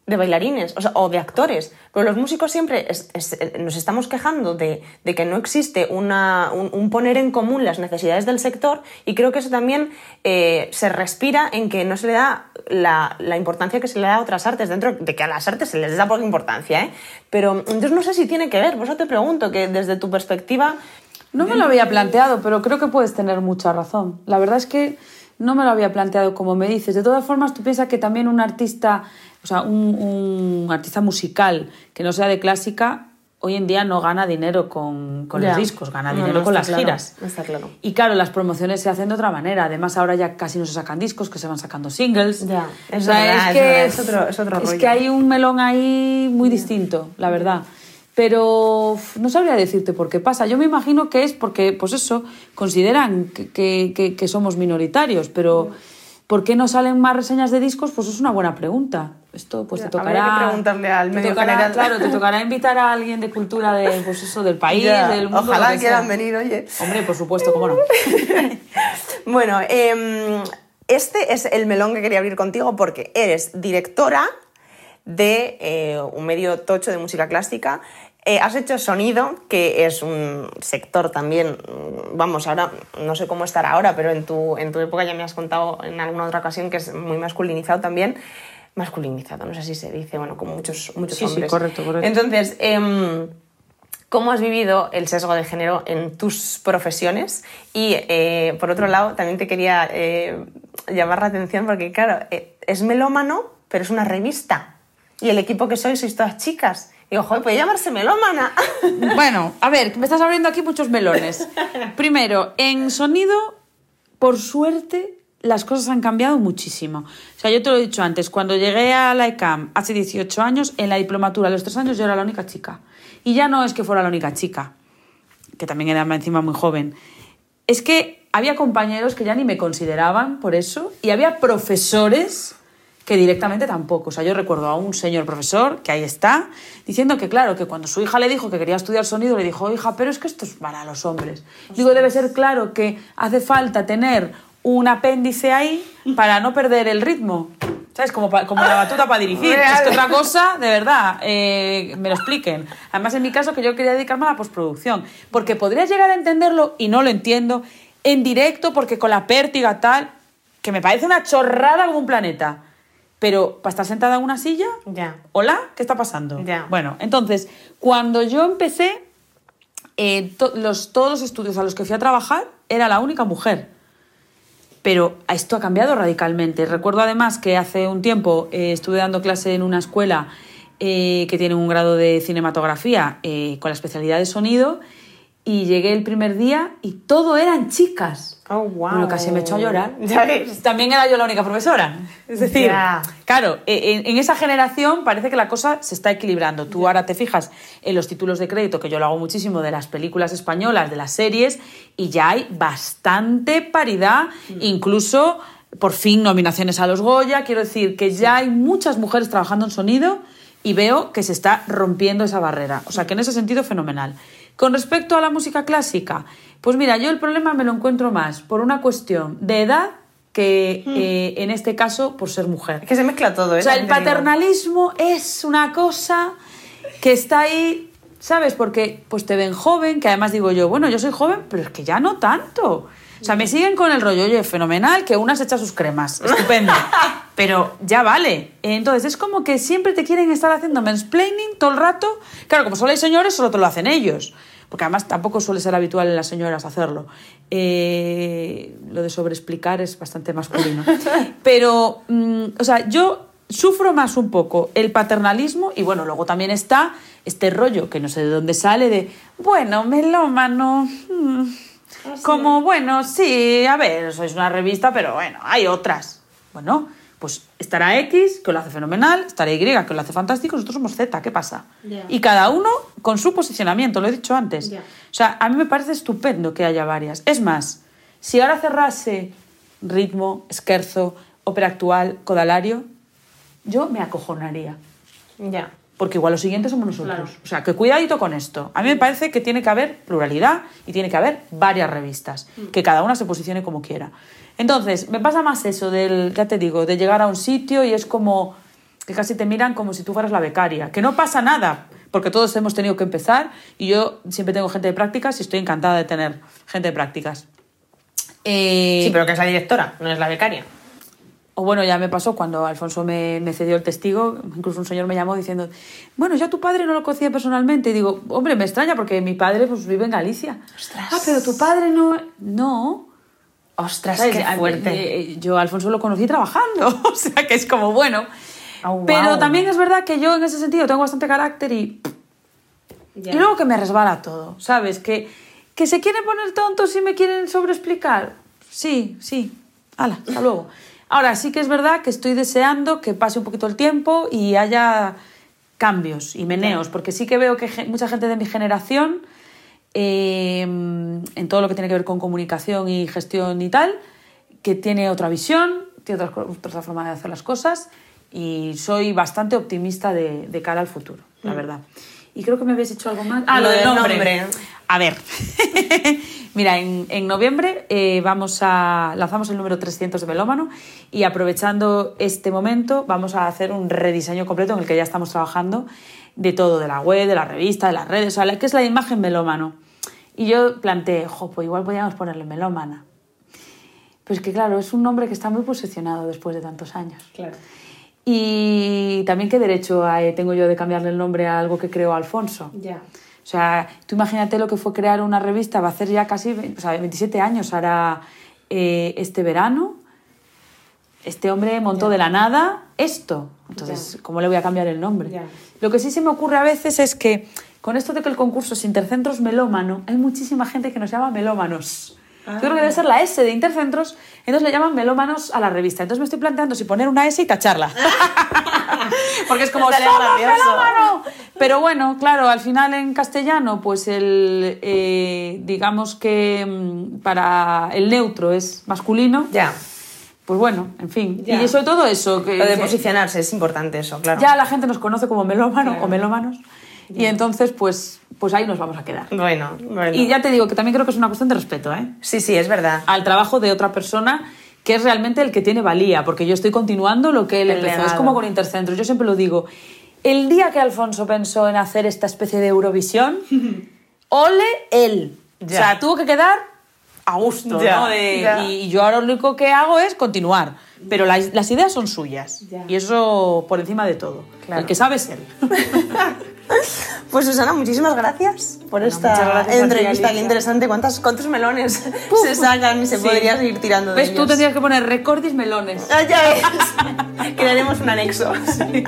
de bailarines o, sea, o de actores, pero los músicos siempre eh, nos estamos quejando de, de que no existe una- un, un poner en común las necesidades del sector y creo que eso también eh, se respira en que no se le da la, la importancia que se le da a otras artes, dentro de que a las artes se les da poca importancia, ¿eh? pero entonces no sé si tiene que ver, por eso te pregunto, que desde tu perspectiva... No me lo había planteado, pero creo que puedes tener mucha razón. La verdad es que no me lo había planteado como me dices. De todas formas, tú piensas que también un artista, o sea, un, un artista musical que no sea de clásica, hoy en día no gana dinero con, con los discos, gana No, dinero no, con las claro, giras. está claro. Y claro, las promociones se hacen de otra manera. Además, ahora ya casi no se sacan discos, que se van sacando singles. Ya, O es sea, verdad, es que es otro- es otro es rollo. que hay un melón ahí muy distinto, la verdad. Pero no sabría decirte por qué pasa. Yo me imagino que es porque, pues eso, consideran que, que- que- que somos minoritarios, pero ¿por qué no salen más reseñas de discos? Pues es una buena pregunta. Esto pues te tocará... que preguntarle al te medio tocará- general. Claro, te tocará invitar a alguien de cultura de, pues eso, del [laughs] país, Ya, del mundo. ojalá que quieran sea. venir, oye. Hombre, por supuesto, cómo no. [laughs] Bueno, em, este es el melón que quería abrir contigo porque eres directora de eh, un medio tocho de música clásica. Eh, has hecho sonido, que es un sector también, vamos, ahora no sé cómo estará ahora, pero en tu, en tu época ya me has contado en alguna otra ocasión que es muy masculinizado también. Masculinizado, no sé si se dice, bueno, como muchos, muchos Sí, sí, hombres. correcto, correcto. Entonces, em, ¿Cómo has vivido el sesgo de género en tus profesiones? Y eh, por otro lado, también te quería eh, llamar la atención porque, claro, eh, es melómano, pero es una revista. Y el equipo que sois sois todas chicas. Digo, joder, puede llamarse melómana. [laughs] Bueno, a ver, me estás abriendo aquí muchos melones. [laughs] Primero, en sonido, por suerte, las cosas han cambiado muchísimo. O sea, yo te lo he dicho antes, cuando llegué a la ECAM hace 18 años, en la diplomatura, a los tres años yo era la única chica. Y ya no es que fuera la única chica, que también era encima muy joven. Es que había compañeros que ya ni me consideraban por eso, y había profesores que directamente tampoco. O sea, yo recuerdo a un señor profesor, que ahí está, diciendo que, claro, que cuando su hija le dijo que quería estudiar sonido, le dijo, hija, pero es que esto es para los hombres. Digo, debe ser claro que hace falta tener un apéndice ahí para no perder el ritmo. ¿Sabes? Como, pa- como la batuta para dirigir. Real. Es que otra cosa, de verdad, eh, me lo expliquen. Además, en mi caso, que yo quería dedicarme a la postproducción. Porque podría llegar a entenderlo, y no lo entiendo, en directo, porque con la pértiga tal, que me parece una chorrada como un planeta. Pero para estar sentada en una silla, Ya. ¿hola? ¿Qué está pasando? Ya. Bueno, entonces, cuando yo empecé, eh, to- los, todos los estudios a los que fui a trabajar, era la única mujer. Pero esto ha cambiado radicalmente. Recuerdo además que hace un tiempo eh, estuve dando clase en una escuela eh, que tiene un grado de cinematografía con la especialidad de sonido y llegué el primer día y todo eran chicas. Oh, wow. Bueno, casi me echó a llorar. [laughs] Ya ves. También era yo la única profesora. Es decir, Ya. claro, e- en, en esa generación parece que la cosa se está equilibrando. Tú ahora te fijas en los títulos de crédito, que yo lo hago muchísimo, de las películas españolas, de las series, y ya hay bastante paridad, incluso por fin nominaciones a los Goya. Quiero decir que ya hay muchas mujeres trabajando en sonido y veo que se está rompiendo esa barrera. O sea que en ese sentido fenomenal. Con respecto a la música clásica, pues mira, yo el problema me lo encuentro más por una cuestión de edad que eh, en este caso por ser mujer. Es que se mezcla todo, ¿eh? O sea, el paternalismo es una cosa que está ahí, ¿sabes? Porque pues te ven joven, que además digo yo, bueno, yo soy joven, pero es que ya no tanto. O sea, me siguen con el rollo, oye, fenomenal, que una se echa sus cremas, [laughs] estupendo. Pero ya vale. Entonces es como que siempre te quieren estar haciendo mansplaining todo el rato. Claro, como solo hay señores, solo te lo hacen ellos. porque además tampoco suele ser habitual en las señoras hacerlo. Eh, lo de sobreexplicar es bastante masculino. [laughs] Pero, mm, o sea, yo sufro más un poco el paternalismo y bueno, luego también está este rollo que no sé de dónde sale de, bueno, melómano, mm, como, bueno, sí, a ver, sois una revista, pero bueno, hay otras. Bueno, pues estará X, que lo hace fenomenal, estará Y, que lo hace fantástico, nosotros somos Z, ¿qué pasa? Y cada uno con su posicionamiento, lo he dicho antes. O sea, a mí me parece estupendo que haya varias. Es más, si ahora cerrase ritmo, esquerzo, ópera actual, codalario, yo me acojonaría. Ya. Porque igual lo siguiente somos nosotros. Claro. O sea, que cuidadito con esto. A mí me parece que tiene que haber pluralidad y tiene que haber varias revistas. Que cada una se posicione como quiera. Entonces, me pasa más eso del, ya te digo, de llegar a un sitio y es como que casi te miran como si tú fueras la becaria. Que no pasa nada, porque todos hemos tenido que empezar y yo siempre tengo gente de prácticas y estoy encantada de tener gente de prácticas. Eh, Sí, pero que es la directora, no es la becaria. O bueno, ya me pasó cuando Alfonso me, me cedió el testigo, incluso un señor me llamó diciendo, bueno, yo a tu padre no lo conocía personalmente. Y digo, hombre, me extraña porque mi padre pues, vive en Galicia. Ostras. Ah, pero tu padre no... No. Ostras, ¿Sabes? qué fuerte. eh, Yo a Alfonso lo conocí trabajando, [laughs] o sea que es como bueno. Oh, Pero también es verdad que yo en ese sentido tengo bastante carácter y Ya. y luego que me resbala todo, ¿sabes? Que, que se quieren poner tontos y me quieren sobreexplicar. Sí, sí. Hala, hasta luego. Ahora, sí que es verdad que estoy deseando que pase un poquito el tiempo y haya cambios y meneos, porque sí que veo que mucha gente de mi generación, eh, en todo lo que tiene que ver con comunicación y gestión y tal, que tiene otra visión, tiene otra, otra forma de hacer las cosas y soy bastante optimista de, de cara al futuro, la verdad. Y creo que me habéis hecho algo más. Ah, lo del nombre. A ver, [laughs] mira, en, en noviembre eh, vamos a lanzamos el número 300 de Melómano y aprovechando este momento vamos a hacer un rediseño completo en el que ya estamos trabajando de todo, de la web, de la revista, de las redes, o sea, que es la imagen melómano. Y yo planteé, jo, pues igual podríamos ponerle melómana. Pues que claro, es un nombre que está muy posicionado después de tantos años. Claro. Y también qué derecho tengo yo de cambiarle el nombre a algo que creó Alfonso. Ya. O sea, tú imagínate lo que fue crear una revista, va a hacer ya casi o sea, 27 años, hará eh, este verano. Este hombre montó de la nada esto. Entonces, ¿cómo le voy a cambiar el nombre? Ya. Lo que sí se me ocurre a veces es que con esto de que el concurso es Intercentros Melómano, hay muchísima gente que nos llama melómanos. Yo creo que debe ser la S de Intercentros, entonces le llaman melómanos a la revista. Entonces me estoy planteando si poner una S y tacharla. [laughs] Porque es como "Somos gracioso". melómano". Pero bueno, claro, al final en castellano, pues el eh, digamos que mm, para el neutro es masculino. Ya. Pues bueno, en fin. Ya. Y sobre todo eso, que, Lo de posicionarse es importante eso, claro. ya la gente nos conoce como melómano Claro. o melómanos. Y entonces, pues, pues ahí nos vamos a quedar. Bueno, bueno. Y ya te digo que también creo que es una cuestión de respeto, ¿eh? Sí, sí, es verdad. Al trabajo de otra persona que es realmente el que tiene valía, porque yo estoy continuando lo que él El empezó. Es como con Intercentros, yo siempre lo digo. El día que Alfonso pensó en hacer esta especie de Eurovisión, [laughs] ole él. Ya. O sea, tuvo que quedar a gusto, Ya, ¿no? De- ya. y, yo ahora lo único que hago es continuar. Pero las, las ideas son suyas. Ya. Y eso por encima de todo. Claro. El que sabe es él. [laughs] [laughs] Pues Susana, muchísimas gracias por esta gracias entrevista tan interesante. ¿Cuántos, ¿Cuántos melones [laughs] se sacan y se sí. podría seguir tirando de ¿Ves, ellos? Tú tendrías que poner recordes melones. Ah, ya es. [laughs] Crearemos un anexo. Sí.